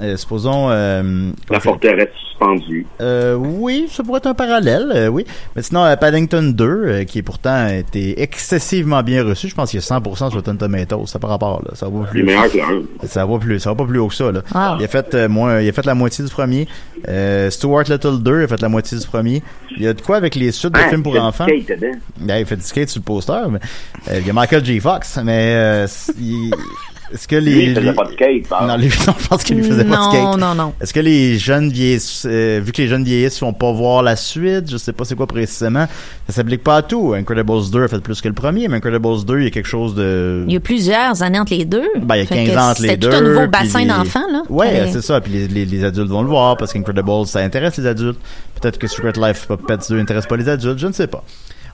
S2: euh, supposons euh,
S4: La forteresse suspendue.
S2: euh, oui, ça pourrait être un parallèle, euh, oui. Mais sinon, euh, Paddington 2, euh, qui pourtant a été excessivement bien reçu, je pense qu'il y a 100% sur Rotten Tomatoes, ça par rapport là, ça va plus.
S4: Il est meilleur que.
S2: Ça va plus, ça va pas plus haut que ça là.
S3: Ah.
S2: Il a fait euh, moins, il a fait la moitié du premier. Euh, Stuart Little 2 a fait la moitié du premier. Il y a de quoi avec les suites de
S4: Ah,
S2: films pour enfants? Ben, il fait du skate sur le poster, mais euh, il y a Michael J. Fox, mais euh, il- est-ce que les
S4: Lui, il faisait
S2: les-
S4: pas de skate.
S2: non, lui, non, je pense qu'il lui faisait pas de skate.
S3: Non, non, non.
S2: Est-ce que les jeunes vieillissent, euh, vu que les jeunes vieillissent, vont pas voir la suite, je sais pas c'est quoi précisément, ça s'applique pas à tout. Incredibles 2 a fait plus que le premier, mais Incredibles 2, il y a quelque chose de...
S3: Il y a plusieurs années entre les deux.
S2: Ben, il y a
S3: Fait
S2: 15
S3: que
S2: ans entre les deux.
S3: tout un nouveau bassin
S2: les-
S3: d'enfants, là.
S2: Ouais, c'est ça. Puis les, les, les adultes vont le voir parce qu'Incredibles, ça intéresse les adultes. Peut-être que Secret Life of Pets 2 intéresse pas les adultes, je ne sais pas.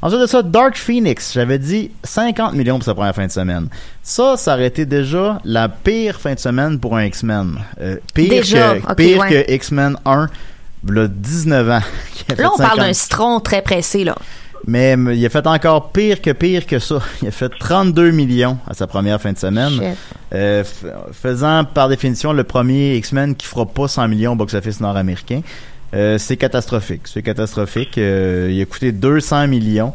S2: Ensuite de ça, Dark Phoenix. J'avais dit 50 millions pour sa première fin de semaine. Ça, ça aurait été déjà la pire fin de semaine pour un X-Men. Euh, pire
S3: Déjà,
S2: que,
S3: ok,
S2: pire
S3: ouais.
S2: que X-Men 1, le 19 ans.
S3: Là, on parle
S2: 50.
S3: d'un citron très pressé, là.
S2: Mais il a fait encore pire que pire que ça. Il a fait 32 millions à sa première fin de semaine. Euh, faisant par définition le premier X-Men qui fera pas 100 millions au box-office nord-américain. Euh, c'est catastrophique. C'est catastrophique. Euh, il a coûté 200 millions.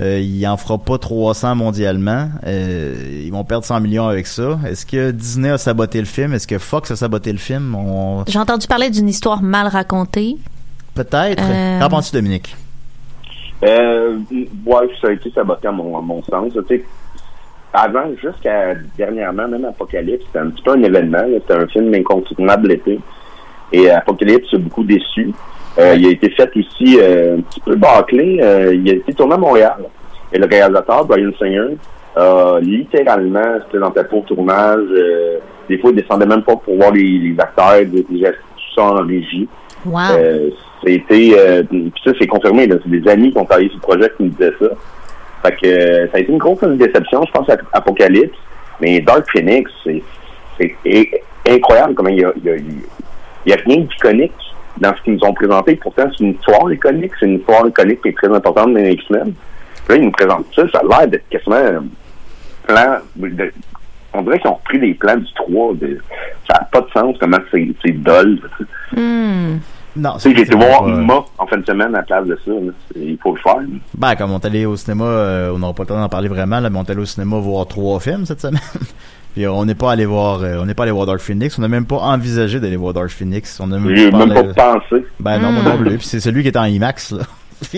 S2: Euh, il en fera pas 300 mondialement. Euh, ils vont perdre 100 millions avec ça. Est-ce que Disney a saboté le film? Est-ce que Fox a saboté le film? On...
S3: J'ai entendu parler d'une histoire mal racontée.
S2: Peut-être.
S3: Euh,
S2: Qu'en penses-tu, Dominique?
S4: Euh, ouais, ça a été saboté à mon, à mon sens. Tu sais, avant, jusqu'à dernièrement, même Apocalypse, c'était un petit peu un événement. C'était un film incontournable l'été. Et Apocalypse a beaucoup déçu. Euh, il a été fait aussi euh, un petit peu bâclé. Euh, il a été tourné à Montréal. Et le réalisateur, Brian Singer, a littéralement se présentait pas au tournage. Euh, des fois, il descendait même pas pour voir les, les acteurs, des, des gestes, tout ça en régie.
S3: Wow.
S4: Euh, c'était euh, puis ça c'est confirmé là, c'est des amis qui ont travaillé sur le projet qui nous disaient ça. Fait que ça a été une grosse déception, je pense à Apocalypse, mais Dark Phoenix c'est c'est incroyable comment il y a il y a, il y a rien d'iconique dans ce qu'ils nous ont présenté. Pourtant c'est une histoire iconique, c'est une histoire iconique qui est très importante dans les X-Men. Là ils nous présentent ça, ça a l'air d'être quasiment un plan de- on dirait qu'ils ont repris les plans du 3 de, ça n'a pas de sens comment c'est c'est dull.
S3: Hmm.
S2: Non,
S4: Tu sais, j'ai été
S2: c'est
S4: voir
S2: pas-
S4: Ma en fin de semaine à la place de ça. là. C'est- Il faut le faire. là.
S2: Ben, comme on est allé au cinéma, euh, on n'aura pas le temps d'en parler vraiment, là, mais on est allé au cinéma voir trois films cette semaine. Puis euh, on n'est pas allé voir, euh, on n'est pas allé voir Dark Phoenix. On n'a même pas envisagé d'aller voir Dark Phoenix. On a
S4: J'ai même
S2: parlé-
S4: pas pensé.
S2: Ben non, moi non plus. Puis c'est celui qui est en IMAX, là.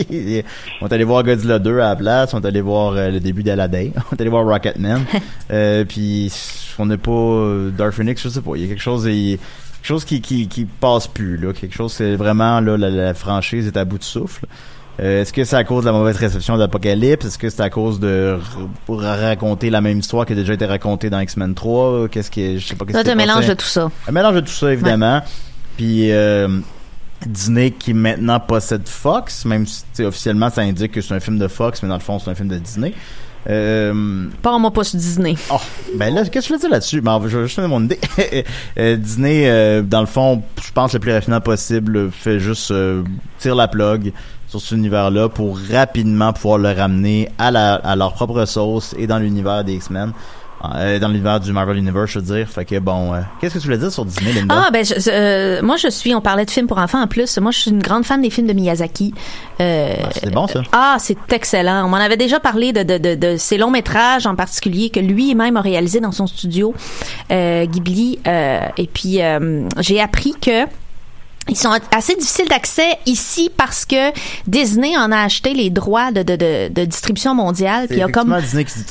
S2: On est allé voir Godzilla 2 à la place, on est allé voir euh, le début d'Aladdin, on est allé voir Rocketman. euh, puis on n'est pas Dark Phoenix, je sais pas. Il y a quelque chose, il y a quelque chose qui, qui, qui passe plus là. Quelque chose, c'est vraiment là la, la franchise est à bout de souffle. Euh, Est-ce que c'est à cause de la mauvaise réception d'Apocalypse? Est-ce que c'est à cause de raconter la même histoire qui a déjà été racontée dans X-Men 3? Qu'est-ce je sais pas qu'est-ce
S3: t'as un mélange de tout ça.
S2: Un mélange de tout ça, évidemment. Puis euh, Disney qui maintenant possède Fox, même si officiellement ça indique que c'est un film de Fox, mais dans le fond c'est un film de Disney. Euh,
S3: Pas moi pas sur Disney.
S2: oh, ben là, qu'est-ce que je veux dire là-dessus? Ben, je vais juste donner mon idée. Euh, Disney, euh, dans le fond, je pense le plus rapidement possible, fait juste euh, tire la plug sur cet univers-là pour rapidement pouvoir le ramener à, la, à leur propre sauce et dans l'univers des X-Men. Euh, dans l'univers du Marvel Universe, je veux dire. Fait que bon, euh, qu'est-ce que tu voulais dire sur Disney, Linda?
S3: Ah ben je- euh, moi je suis on parlait de films pour enfants en plus moi je suis une grande fan des films de Miyazaki euh,
S2: Ah, c'est bon ça.
S3: ah c'est excellent on m'en avait déjà parlé de, de, de, de ces longs métrages en particulier que lui-même a réalisé dans son studio euh, Ghibli euh, et puis euh, j'ai appris que Ils sont assez difficiles d'accès ici parce que Disney en a acheté les droits de, de, de, de distribution mondiale. Puis a comme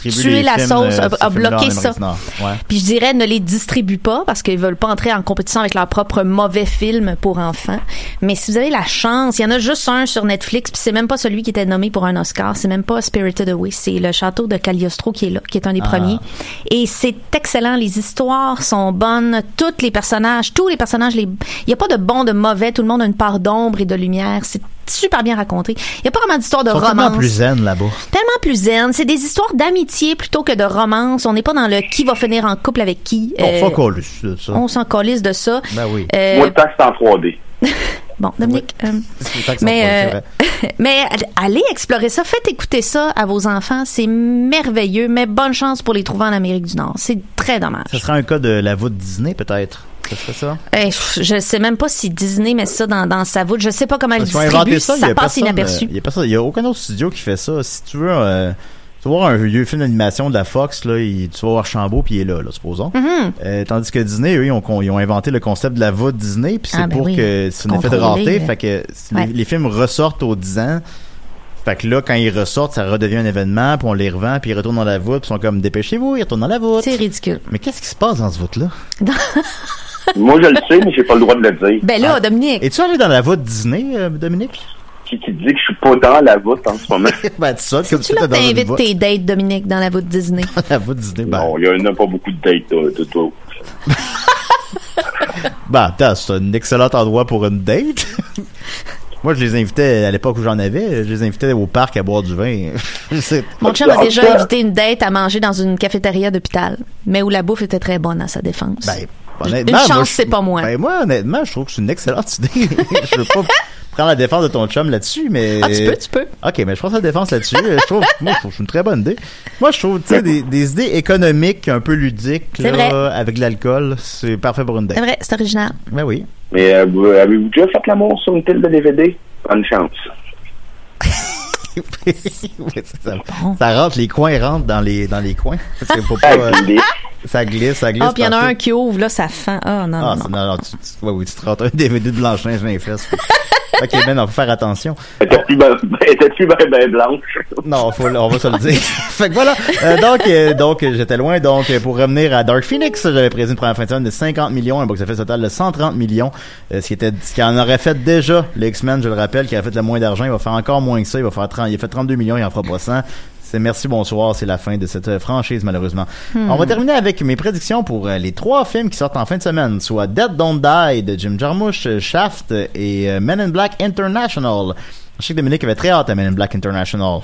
S3: tué la sauce,
S2: euh,
S3: a, bloqué ça.
S2: Ouais.
S3: Puis je dirais ne les distribue pas parce qu'ils veulent pas entrer en compétition avec leurs propres mauvais films pour enfants. Mais si vous avez la chance, il y en a juste un sur Netflix, puis c'est même pas celui qui était nommé pour un Oscar, c'est même pas Spirited Away, c'est le château de Cagliostro qui est là, qui est un des
S5: Ah.
S3: premiers. Et c'est excellent, les histoires sont bonnes, tous les personnages, tous les personnages, les... il y a pas de bon, de mauvais, tout le monde a une part d'ombre et de lumière, c'est super bien raconté. Il y a pas vraiment d'histoire de
S2: sont tellement
S3: romance.
S2: plus zen là-bas.
S3: Tellement plus zen. C'est des histoires d'amitié plutôt que de romance. On n'est pas dans le qui va finir en couple avec qui.
S2: On
S3: Euh,
S2: s'en calisse de ça.
S3: on s'en calisse de ça.
S2: Ben oui.
S3: Euh,
S4: Moi, le en 3D.
S3: bon, Dominique. euh,
S2: que ça
S3: mais,
S2: en
S3: euh, mais allez explorer ça. Faites écouter ça à vos enfants. C'est merveilleux. Mais bonne chance pour les trouver en Amérique du Nord. C'est très dommage.
S2: Ce serait un cas de la voûte Disney, peut-être? Ça?
S3: Eh, je sais même pas si Disney met ça dans, dans sa voûte. Je sais pas comment elle distribue.
S2: ça,
S3: Ça, passe inaperçu.
S2: euh, Il y a aucun autre studio qui fait ça. Si tu veux, euh, tu vas voir un vieux film d'animation de la Fox, là, il- tu vas voir Chambaud puis il est là, là, supposons.
S3: Mhm.
S2: Euh, tandis que Disney, eux, ils ont, ils ont inventé le concept de la voûte Disney, puis c'est
S3: Ah, ben
S2: pour
S3: oui.
S2: que c'est un effet de rareté, fait que si
S3: ouais.
S2: les, les films ressortent aux 10 ans. Fait que là, quand ils ressortent, ça redevient un événement, puis on les revend, puis ils retournent dans la voûte, puis ils sont comme dépêchez-vous, ils retournent dans la voûte.
S3: C'est ridicule.
S2: Mais qu'est-ce qui se passe dans ce voûte-là?
S4: Moi, je le sais, mais j'ai pas le droit de le dire.
S3: Ben là, Dominique.
S2: Es-tu allé dans la voûte Disney, euh, Dominique?
S4: Qui, qui dit que je suis pas dans la voûte en ce moment?
S2: ben, tu sautes comme
S3: Tu là, t'invites tes dates, Dominique, dans la voûte Disney.
S2: la voûte Disney, ben.
S4: Non, il y en a pas beaucoup de dates, de, de, de-
S2: Ben, attends, c'est un excellent endroit pour une date. Moi, je les invitais à l'époque où j'en avais, je les invitais au parc à boire du vin.
S3: Mon chum a déjà invité une date à manger dans une cafétéria d'hôpital, mais où la bouffe était très bonne à sa défense.
S2: Ben, honnêtement, moi,
S3: chance,
S2: je-
S3: c'est pas moi.
S2: Ben, moi, honnêtement, je trouve que c'est une excellente idée. je veux pas prendre la défense de ton chum là-dessus, mais.
S3: Ah, tu peux, tu peux.
S2: Ok, mais je prends sa défense là-dessus. je trouve, moi, je trouve que c'est une très bonne idée. Moi, je trouve, tu sais, des, des idées économiques un peu ludiques, là,
S3: vrai.
S2: avec l'alcool, c'est parfait pour une date.
S3: C'est vrai, c'est original.
S2: Ben oui.
S4: Mais euh, vous- avez-vous déjà fait l'amour sur une pile de DVD? Bonne chance.
S2: Oui, ça, ça rentre, les coins rentrent dans les, dans les coins. Parce que faut pas, euh, ça glisse, ça glisse.
S3: Ah, puis il y en a un qui ouvre, là, ça fend. Ah, non,
S2: Ah,
S3: non,
S2: c'est-
S3: non.
S2: non, non, tu, tu- ouais, oui, tu te rentres un DVD de Blanche-Neige dans les fesses. ok, ben non, faut faire attention.
S4: Était-tu ben, ben blanche?
S2: Non, faut, on va se le dire. fait que voilà. Euh, donc, euh, donc j'étais loin. Donc, euh, pour revenir à Dark Phoenix, j'avais prévu une première fin de semaine de 50 millions, un box-office total de 130 millions, euh, ce qui était, ce qui en aurait fait déjà les X-Men, je le rappelle, qui a fait le moins d'argent. Il va faire encore moins que ça. Il va faire 30, il a fait 32 millions, il en fera pas 100. C'est merci, bonsoir. C'est la fin de cette euh, franchise, malheureusement.
S5: Hmm.
S2: On va terminer avec mes prédictions pour euh, les trois films qui sortent en fin de semaine, soit Dead Don't Die de Jim Jarmusch, euh, Shaft et Men in Black International. Je sais que Dominique avait très hâte à Men in Black International.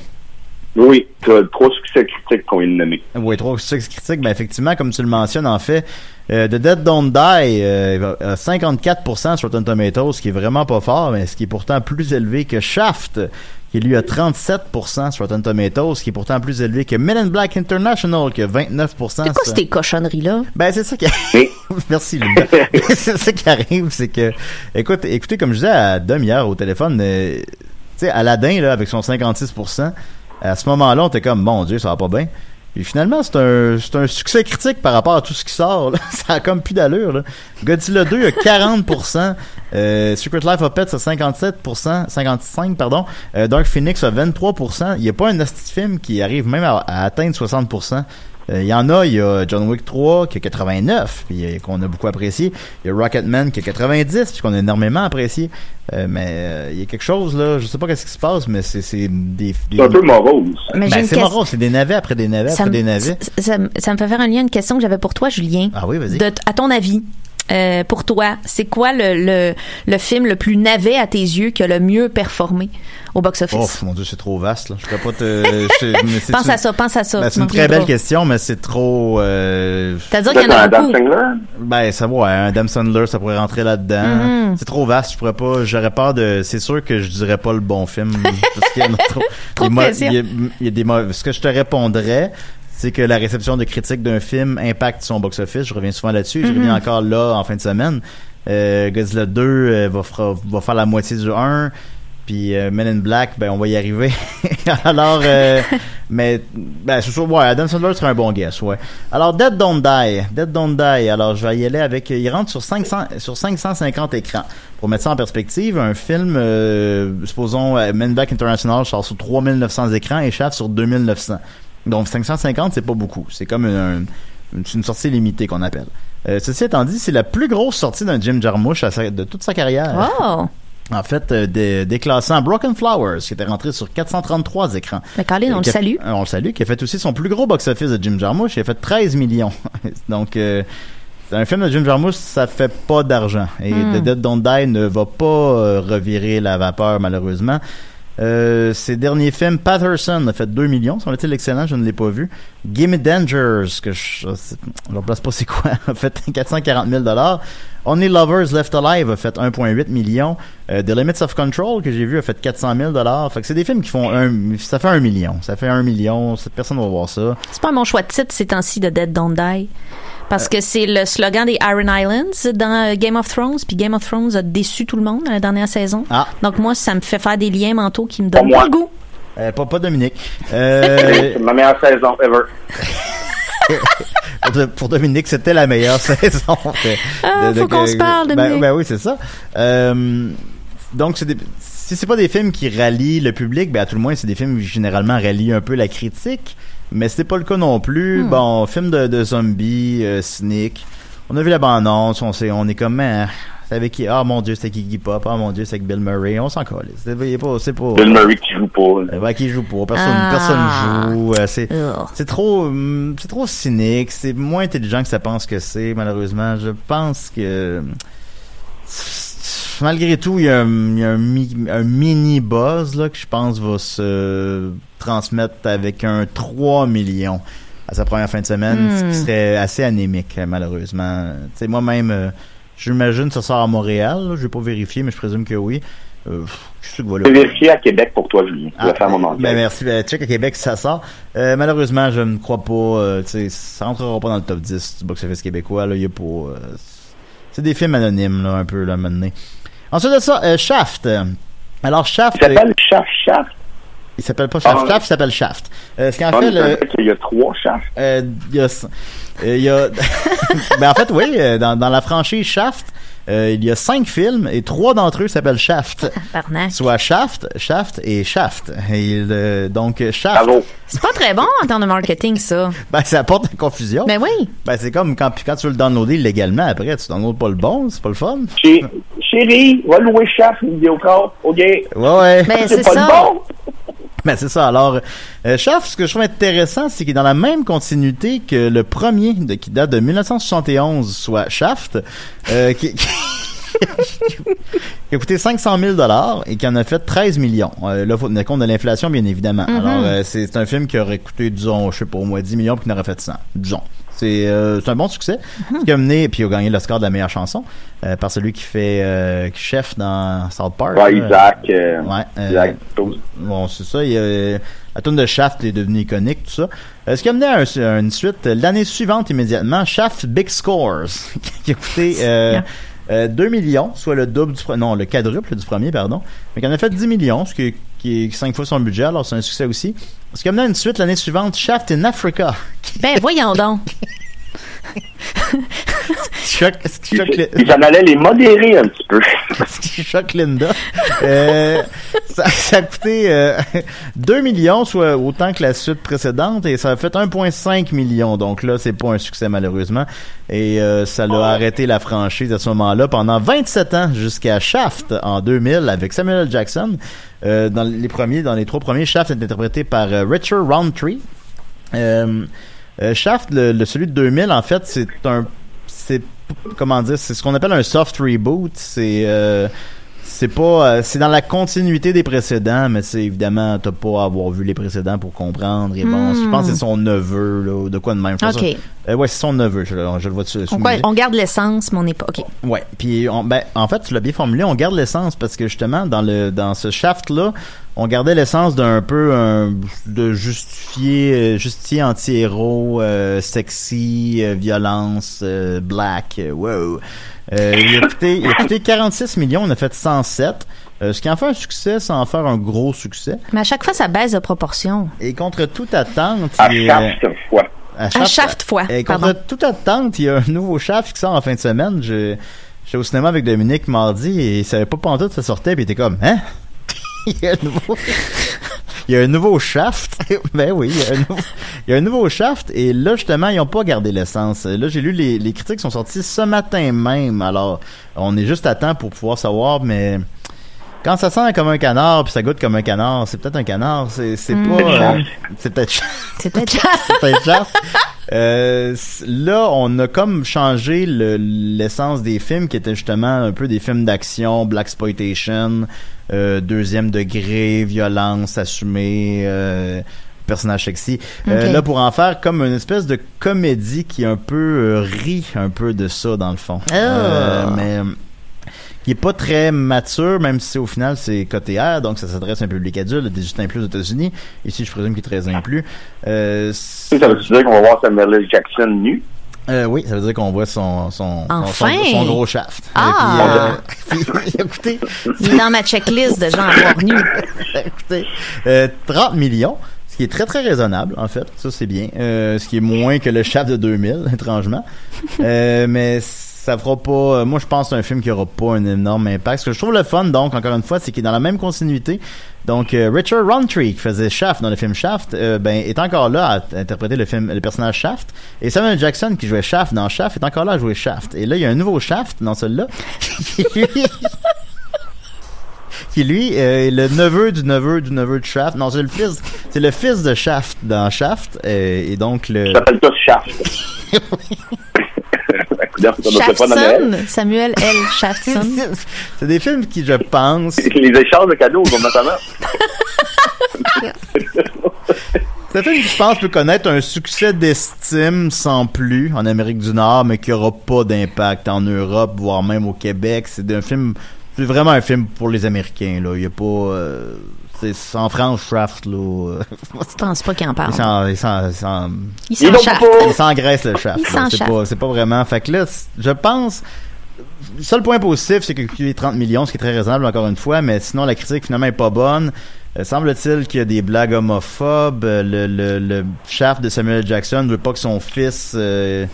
S4: Oui, tu as trois succès critiques qu'on vient de nommer.
S2: Oui, trois succès critiques. Ben, effectivement, comme tu le mentionnes, en fait, euh, The Dead Don't Die euh, a 54% sur Rotten Tomatoes, ce qui est vraiment pas fort, mais ce qui est pourtant plus élevé que Shaft, qui lui a 37% sur Rotten Tomatoes, qui est pourtant plus élevé que Men in Black International, qui a 29%.
S3: C'est quoi ces cochonneries-là?
S2: Ben, c'est ça qui arrive. Merci, Linda. c'est ça qui arrive, c'est que, écoute, écoutez, comme je disais à Dom hier au téléphone, euh, tu sais, Aladdin, là, avec son 56%, à ce moment-là, on était comme, mon Dieu, ça va pas bien. Et finalement, c'est un, un succès critique par rapport à tout ce qui sort. là. Ça a comme plus d'allure. Là. Godzilla 2 a 40%. euh, Secret Life of Pets a 57%. 55, pardon. Euh, Dark Phoenix a 23%. Il n'y a pas un film qui arrive même à atteindre 60%. Euh, Il y en a, il y a John Wick 3 qui a 89, puis euh, qu'on a beaucoup apprécié. Il y a Rocketman qui a 90, puis qu'on a énormément apprécié. Euh, mais euh, il y a quelque chose là, je sais pas qu'est-ce qui se passe, mais c'est c'est des, des
S4: C'est un peu morose.
S2: Ben, c'est morose, c'est des navets après des navets
S3: Ça
S2: après
S3: me,
S2: des navets.
S3: ça, ça me- ça me fait faire un lien, une question que j'avais pour toi, Julien.
S2: Ah oui, vas-y.
S3: À ton avis, euh, pour toi, c'est quoi le, le, le film le plus navet à tes yeux qui a le mieux performé au
S2: Oh
S3: box-office?
S2: mon dieu, c'est trop vaste là. Je pourrais pas te je- mais c'est
S3: pense
S2: une-
S3: à ça, pense à ça.
S2: Ben, c'est une très belle question, mais c'est trop euh...
S3: C'est-à-dire qu'il y en a
S4: Adam
S3: beaucoup.
S4: Sandler?
S2: Ben ça ouais, un Adam Sandler, ça pourrait rentrer là-dedans.
S3: Mhm.
S2: C'est trop vaste, je pourrais pas, j'aurais peur de c'est sûr que je dirais pas le bon film parce qu'il y en a trop. Il y a, il y a des mo- ce que je te répondrais c'est que la réception de critiques d'un film impacte son box-office. Je reviens souvent là-dessus. Je reviens encore là en fin de semaine. Euh, Godzilla 2 euh, va, faire la moitié du 1. Puis euh, Men in Black, ben on va y arriver. Alors, euh, mais ben c'est sûr, ouais, Adam Sandler serait un bon guess, ouais. Alors Dead Don't Die, Dead Don't Die. Alors je vais y aller avec, il rentre sur 500 sur 550 écrans. Pour mettre ça en perspective, un film, euh, supposons euh, Men in Black International sort sur 3900 écrans et Shaft sur 2900. Donc 550, c'est pas beaucoup. C'est comme un, une, une sortie limitée qu'on appelle. Euh, ceci étant dit, c'est la plus grosse sortie d'un Jim Jarmusch à sa- de toute sa carrière.
S3: Oh!
S2: En fait, euh, dé- déclassant Broken Flowers, qui était rentré sur 433 écrans.
S3: Mais Colin, on
S2: Euh,
S3: le salue.
S2: On le salue, qui a fait aussi son plus gros box-office de Jim Jarmusch. Il a fait 13 millions. Donc, euh, un film de Jim Jarmusch, ça fait pas d'argent. Et
S3: Hmm.
S2: The Dead Don't Die ne va pas revirer la vapeur, malheureusement. Euh, ses derniers films, Patterson a fait 2 millions. Semble-t-il excellent, je ne l'ai pas vu. Gimme Dangers, que je ne place pas c'est quoi, a fait 440 000 Only Lovers Left Alive a fait 1,8 million. Euh, The Limits of Control, que j'ai vu, a fait 400 000 Fait que c'est des films qui font un, ça fait un million. Ça fait un million. c'est- Personne va voir ça.
S3: C'est pas bon choix de titre ces temps-ci de Dead Don't Die. Parce que c'est le slogan des Iron Islands dans euh, Game of Thrones, puis Game of Thrones a déçu tout le monde dans la dernière saison.
S2: Ah.
S3: Donc moi, ça me fait faire des liens mentaux qui me donnent pas le goût.
S2: Euh, pas, pas Dominique. Euh,
S4: C'est ma meilleure saison ever.
S2: pour, de- pour Dominique, c'était la meilleure saison. de-
S3: Ah, faut qu'on se parle,
S2: ben,
S3: Dominique.
S2: ben oui, c'est ça. Euh, donc, c'est des, si c'est pas des films qui rallient le public, ben à tout le moins, c'est des films qui généralement rallient un peu la critique. Mais c'était pas le cas non plus.
S3: Hmm.
S2: Bon, film de, de zombies, euh, cynique. On a vu la bande-annonce, on, sait, on est comme, hein, c'est avec qui? Ah mon dieu, c'est avec Iggy Pop. Ah mon dieu, c'est avec Bill Murray. On s'en colle. C'est pas, c'est pas.
S4: Bill Murray qui joue pas. là.
S2: Euh, ouais, qui joue pas. Personne,
S3: Ah.
S2: personne joue. euh, c'est,
S3: Ugh.
S2: c'est trop, hum, c'est trop cynique. C'est moins intelligent que ça pense que c'est, malheureusement. Je pense que, malgré tout, il y a un, il y a un, mi- un mini buzz, là, que je pense va se transmettre avec un 3 millions à sa première fin de semaine, ce
S3: Hmm.
S2: qui serait assez anémique, malheureusement. Tu sais, moi-même, euh, j'imagine que ça sort à Montréal. Je vais pas vérifier, mais je présume que oui. Euh, je suis sûr que voilà.
S4: Je vais vérifier à Québec pour toi, Julien. Je vais faire mon enquête.
S2: ben merci. Ben, check à Québec si ça sort. Euh, malheureusement, je ne crois pas. euh, tu sais, ça rentrera pas dans le top 10 du box-office québécois. Là, il y a pas. euh, c'est des films anonymes, là, un peu, là, maintenant. Ensuite de ça, euh, Shaft. Alors, Shaft.
S4: Il s'appelle Shaft Shaft?
S2: Il s'appelle pas Shaft.
S4: Ah.
S2: Shaft, il s'appelle Shaft. Euh, ce qu'en
S4: Ah,
S2: fait,
S4: mais
S2: le,
S4: dire qu'il y a trois Shafts.
S2: euh, il y a, euh, il y a ben en fait oui, euh, dans, dans la franchise Shaft, euh, il y a cinq films et trois d'entre eux s'appellent Shaft. Soit Shaft, Shaft et Shaft. Et euh, donc Shaft.
S3: C'est pas très bon en termes de marketing, ça.
S2: ben ça apporte une confusion.
S3: Ben oui.
S2: Ben c'est comme quand quand tu veux le downloader illégalement après, tu downloades pas le bon, c'est pas le fun.
S4: Chérie, va louer Shaft Vidéocard. OK?
S2: Ouais ouais.
S3: Ben c'est
S4: pas
S3: ça.
S4: le bon.
S2: Ben c'est ça. Alors, euh, Shaft, ce que je trouve intéressant, c'est qu'il est dans la même continuité que le premier, de, qui date de 1971, soit Shaft, euh, qui, qui- qui a coûté 500 000 dollars et qui en a fait 13 millions. Euh, là, faut tenir compte de l'inflation, bien évidemment.
S3: Mhm.
S2: Alors, euh, c'est un film qui aurait coûté, disons, je sais pas, au moins 10 millions, puis qui en aurait fait 100, disons. C'est euh, c'est un bon succès.
S3: Mhm.
S2: Ce qui a mené, puis il a gagné l'Oscar de la meilleure chanson euh, par celui qui fait euh, chef dans South Park.
S4: Ouais. Isaac. euh,
S2: Ouais, euh,
S4: Isaac.
S2: Bon, c'est ça. il y a- la tune de Shaft est devenue iconique, tout ça. Euh, ce qui a mené à, un- à une suite l'année suivante immédiatement, Shaft Big Scores, qui a coûté euh, euh, 2 millions, soit le double du non, le quadruple du premier, pardon. Mais qui en a fait 10 millions, ce qui est, qui est 5 fois son budget, alors c'est un succès aussi. Ce qui a mené à une suite l'année suivante, Shaft in Africa.
S3: Ben voyons donc.
S2: Ce qui choque- ce qui choque le-
S4: Ils en allaient les modérer un petit peu.
S2: ce qui choque Linda? Euh, ça, ça a coûté euh, 2 millions, soit autant que la suite précédente, et ça a fait 1,5 million. Donc là, c'est pas un succès malheureusement. Et euh, ça l'a arrêté la franchise à ce moment-là pendant 27 ans jusqu'à Shaft en 2000 avec Samuel L. Jackson. Euh, dans les premiers, dans les trois premiers, Shaft est interprété par Richard Roundtree. Euh, Shaft, le, le- celui de 2000, en fait, c'est un, c'est comment dire, c'est ce qu'on appelle un soft reboot. C'est euh, c'est pas, euh, c'est dans la continuité des précédents, mais c'est évidemment t'as pas à avoir vu les précédents pour comprendre. Et bon,
S3: Hmm.
S2: je pense que c'est son neveu là, ou de quoi de même. Je pense
S3: Ok.
S2: euh, ouais, c'est son neveu. Je, je le vois dessus.
S3: Ouais, on garde l'essence, mais on n'est pas. OK.
S2: Ouais, puis on, ben, en fait, tu l'as bien formulé, on garde l'essence parce que justement dans le dans ce shaft là, on gardait l'essence d'un peu un, de justifier euh, justifier anti-héros euh, sexy, euh, violence, euh, black, euh, wow. Euh, il, a coûté, il a coûté 46 millions, on a fait 107. Euh, ce qui en fait un succès sans en faire un gros succès.
S3: Mais à chaque fois, ça baisse de proportion.
S2: Et contre toute attente,
S4: À
S2: il est-
S4: chaque fois.
S2: à
S3: À chaque fois,
S2: Et contre
S3: pardon.
S2: toute attente, il y a un nouveau shaft qui sort en fin de semaine. Je, j'étais au cinéma avec Dominique mardi et il savait pas pantoute ça sortait puis il était comme, hein? il y a un nouveau... Il y a un nouveau shaft. ben oui, il y, a un nouveau, il y a un nouveau shaft. Et là, justement, ils ont pas gardé l'essence. Là, j'ai lu les, les critiques sont sorties ce matin même. Alors, on est juste à temps pour pouvoir savoir, mais quand ça sent comme un canard puis ça goûte comme un canard, c'est peut-être un canard. C'est, c'est
S3: Mm.
S2: pas...
S4: Peut-être
S2: euh, c'est peut-être
S3: C'est peut-être
S2: c'est peut-être shaft. Euh, là, on a comme changé le- l'essence des films qui étaient justement un peu des films d'action, black exploitation, euh, deuxième degré, violence assumée, euh, personnage sexy. Euh, là, pour en faire comme une espèce de comédie qui un peu euh, rit un peu de ça dans le fond.
S3: Ah.
S2: Euh, mais qui est pas très mature, même si au final c'est côté R, donc ça s'adresse à un public adulte, 18 ans et plus aux États-Unis. Ici, je présume qu'il est 13 ans plus. Euh,
S4: Ça veut dire qu'on va voir Samuel L. Jackson nu?
S2: Euh, oui, ça veut dire qu'on voit son, son, son-
S3: Enfin!
S2: son, son gros shaft.
S3: Ah!
S2: Et puis, euh, puis, écoutez,
S3: Il est dans ma checklist de gens à voir nus.
S2: écoutez, euh, 30 millions, ce qui est très très raisonnable en fait, ça c'est bien. Euh, ce qui est moins que le shaft de 2000, étrangement. Euh, mais ça fera pas. euh, moi, je pense que c'est un film qui aura pas un énorme impact. Ce que je trouve le fun, donc, encore une fois, c'est qu'il est dans la même continuité. Donc, euh, Richard Roundtree, qui faisait Shaft dans le film Shaft, euh, ben, est encore là à interpréter le film, le personnage Shaft. Et Samuel Jackson, qui jouait Shaft dans Shaft, est encore là à jouer Shaft. Et là, il y a un nouveau Shaft dans celui-là. qui, lui- qui, lui, euh, est le neveu du neveu du neveu de Shaft. Non, c'est le fils, c'est le fils de Shaft dans Shaft. euh, et donc, le...
S4: S'appelle tous Shaft.
S3: Shaftson, Samuel L. Shaftson.
S2: c'est des films qui, je pense,
S4: Les échanges de cadeaux vont maintenant.
S2: C'est un film qui, je pense, peut connaître un succès d'estime sans plus en Amérique du Nord, mais qui aura pas d'impact en Europe, voire même au Québec. C'est un film, c'est vraiment un film pour les Américains, là. Il y a pas, euh, c'est en France, Shaft, là. euh,
S3: Je pense pas qu'il en
S2: il
S3: parle.
S2: s'en, il s'en, il s'engraisse le shaft.
S3: Il
S2: là.
S3: s'en
S2: C'est pas, c'est pas vraiment. Fait que là, je pense. Le seul point positif, c'est qu'il y a 30 millions, ce qui est très raisonnable encore une fois, mais sinon la critique finalement est pas bonne. Euh, semble-t-il qu'il y a des blagues homophobes. Euh, Le, le, le shaft de Samuel. Jackson ne veut pas que son fils euh,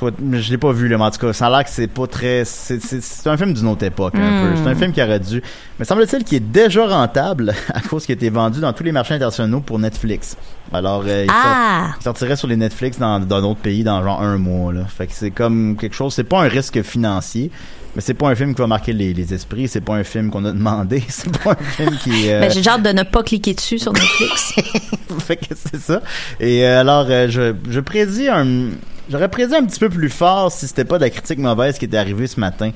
S2: soit. Je l'ai pas vu, là, mais en tout cas, ça a l'air que c'est pas très. C'est, un film d'une autre époque, un peu. C'est un film qui aurait dû. Mais semble-t-il qu'il est déjà rentable à cause qu'il a été vendu dans tous les marchés internationaux pour Netflix. Alors, euh, il sort-
S3: Ah!
S2: il sortirait sur les Netflix dans dans d'autres pays dans genre un mois là. Fait que c'est comme quelque chose, c'est pas un risque financier, mais c'est pas un film qui va marquer les, les esprits, c'est pas un film qu'on a demandé, c'est pas un film qui euh,
S3: Ben, j'ai hâte de ne pas cliquer dessus sur Netflix.
S2: fait que c'est ça. Et euh, alors euh, je je prédis un j'aurais prédit un petit peu plus fort si c'était pas de la critique mauvaise qui était arrivée ce matin.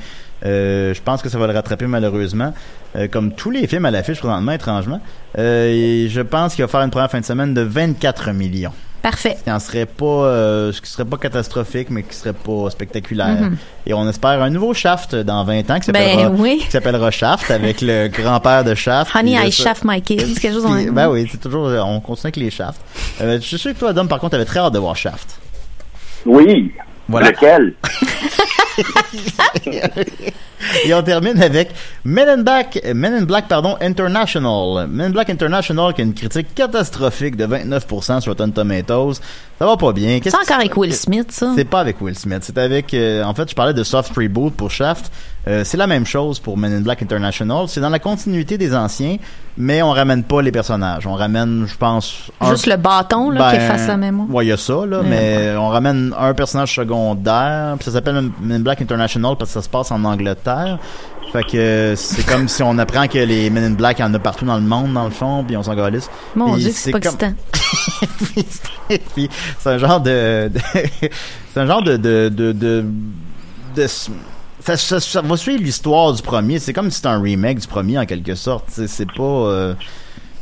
S2: Euh, je pense que ça va le rattraper malheureusement, Euh, comme tous les films à l'affiche présentement étrangement. Euh, et je pense qu'il va faire une première fin de semaine de 24 millions
S3: Parfait.
S2: qui en serait pas euh, ce qui serait pas catastrophique mais qui serait pas spectaculaire
S3: Mhm.
S2: et on espère un nouveau Shaft dans 20 ans qui s'appellera
S3: Ben oui.
S2: Shaft avec le grand-père de Shaft
S3: Honey, I shaft my kids. Quelque chose
S2: puis,
S3: en
S2: ben oui c'est toujours on continue avec les Shaft euh, je suis sûr que toi Adam par contre t'avais très hâte de voir Shaft
S4: Oui.
S2: Voilà.
S4: Lequel?
S2: et on termine avec Men in Black Men in Black pardon International Men in Black International qui a une critique catastrophique de 29% sur Rotten Tomatoes ça va pas bien
S3: C'est encore avec Will Smith, ça.
S2: C'est pas avec Will Smith. C'est avec. euh, en fait, je parlais de soft reboot pour Shaft. Euh, c'est la même chose pour Men in Black International. C'est dans la continuité des anciens, mais on ramène pas les personnages. On ramène, je pense. un-
S3: Juste le bâton, là, qui
S2: Ben,
S3: efface la mémoire.
S2: Ouais, il y a ça, là, mais on ramène un personnage secondaire. Puis ça s'appelle Men in Black International parce que ça se passe en Angleterre. Fait que c'est comme si on apprend que les Men in Black, il y en a partout dans le monde, dans le fond, puis on s'en galisse.
S3: Mon Dieu, que c'est pas
S2: comme- c'est un genre de, de- c'est un genre de de de, de, de- ça, va suivre l'histoire du premier. C'est comme si c'était un remake du premier en quelque sorte. C'est pas euh,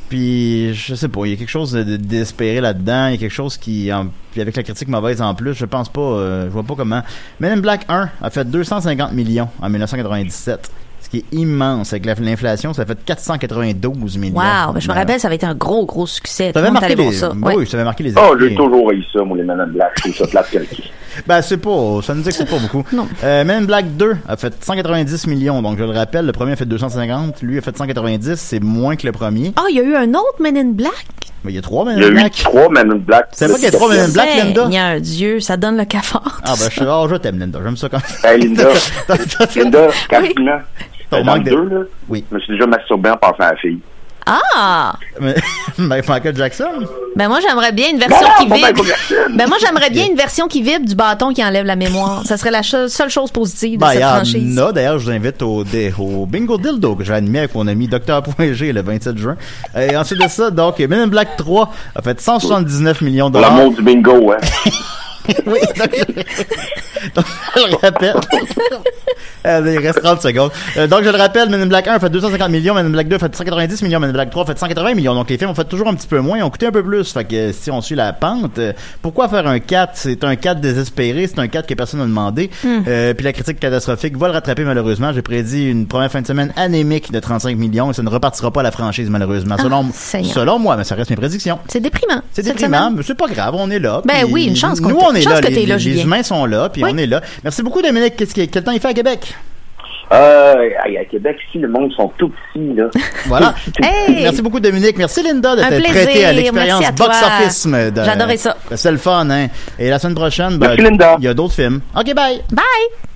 S2: puis je sais pas il y a quelque chose de, de- d'espéré là-dedans. Il y a quelque chose qui puis avec la critique mauvaise en plus je pense pas euh, je vois pas comment. Men in Black 1 a fait 250 millions en 1997 ce qui est immense. Avec la- l'inflation, ça fait 492 millions.
S3: Wow, ben, je me rappelle, ça avait été un gros, gros succès.
S2: Ça avait marqué les,
S3: ça.
S2: oui,
S3: Ouais.
S2: ça avait marqué les
S4: Oh, j'ai toujours eu ça, moi, les Men in Black. Je trouve ça plate quelqu'un.
S2: Ben, c'est pas, ça nous dit que c'est pas beaucoup.
S3: Non.
S2: Euh, Men in Black 2 a fait 190 millions, donc je le rappelle, le premier a fait 250, lui a fait 190, c'est moins que le premier.
S3: Ah, il y a eu un autre Men in Black?
S2: Mais il y a trois Men
S4: Il y a
S2: in
S4: eu
S2: Black.
S4: trois Men in Black.
S2: C'est pas qu'il y a trois Men in Black, Linda?
S3: Seigneur Dieu, ça donne le cafard.
S2: Ah, ben, je, oh, je t'aime, Linda, j'aime ça quand
S4: Hey, Linda. Linda.
S2: Ton
S4: Euh, Dans
S2: manque
S4: le
S2: de-
S4: 2, là,
S2: Oui.
S4: je me suis déjà masturbé en passant à la fille.
S3: Ah!
S2: Mais- Michael Jackson?
S3: Ben moi j'aimerais bien une version
S4: non,
S3: qui vibre. Ben moi j'aimerais bien une version qui vibre du bâton qui enlève la mémoire. Ça serait la cho- seule chose positive de
S2: Ben,
S3: cette
S2: y
S3: franchise.
S2: en a. D'ailleurs, je vous invite au, dé- au Bingo Dildo que j'ai animé avec mon ami Dr.G le 27 juin. Et ensuite de ça, donc, Men in Black 3 a fait 179 millions de
S4: Pour
S2: dollars.
S4: l'amour du bingo, hein.
S2: oui, donc, donc, je le rappelle. Euh, il reste 30 secondes. Euh, donc, je le rappelle, Men in Black 1 a fait 250 millions, Men in Black 2 a fait 190 millions, Men in Black 3 a fait 180 millions. Donc, les films ont fait toujours un petit peu moins, ont coûté un peu plus. Fait que euh, si on suit la pente, euh, pourquoi faire un 4? C'est un 4 désespéré, c'est un 4 que personne n'a demandé. Euh, puis la critique catastrophique va le rattraper malheureusement. J'ai prédit une première fin de semaine anémique de 35 millions et ça ne repartira pas la franchise malheureusement. Selon,
S3: Seigneur.
S2: selon moi, mais ça reste mes prédictions.
S3: C'est déprimant.
S2: C'est déprimant, mais c'est pas grave, on est là.
S3: Ben oui, une chance qu'on
S2: Nous, on est
S3: chance
S2: là.
S3: que
S2: les,
S3: là,
S2: humains sont là, puis
S3: Oui.
S2: on est là. Merci beaucoup, Dominique. Qu'est-ce quel temps il fait à Québec?
S4: Euh, à Québec, ici, le monde sont tout petits, là.
S2: Voilà.
S3: Hey!
S2: Merci beaucoup, Dominique. Merci, Linda, de
S3: Un
S2: t'être
S3: plaisir.
S2: prêtée à l'expérience box-office.
S3: J'adorais ça.
S2: C'est le fun, hein. Et la semaine prochaine, ben, il y a d'autres films. OK, bye.
S3: Bye!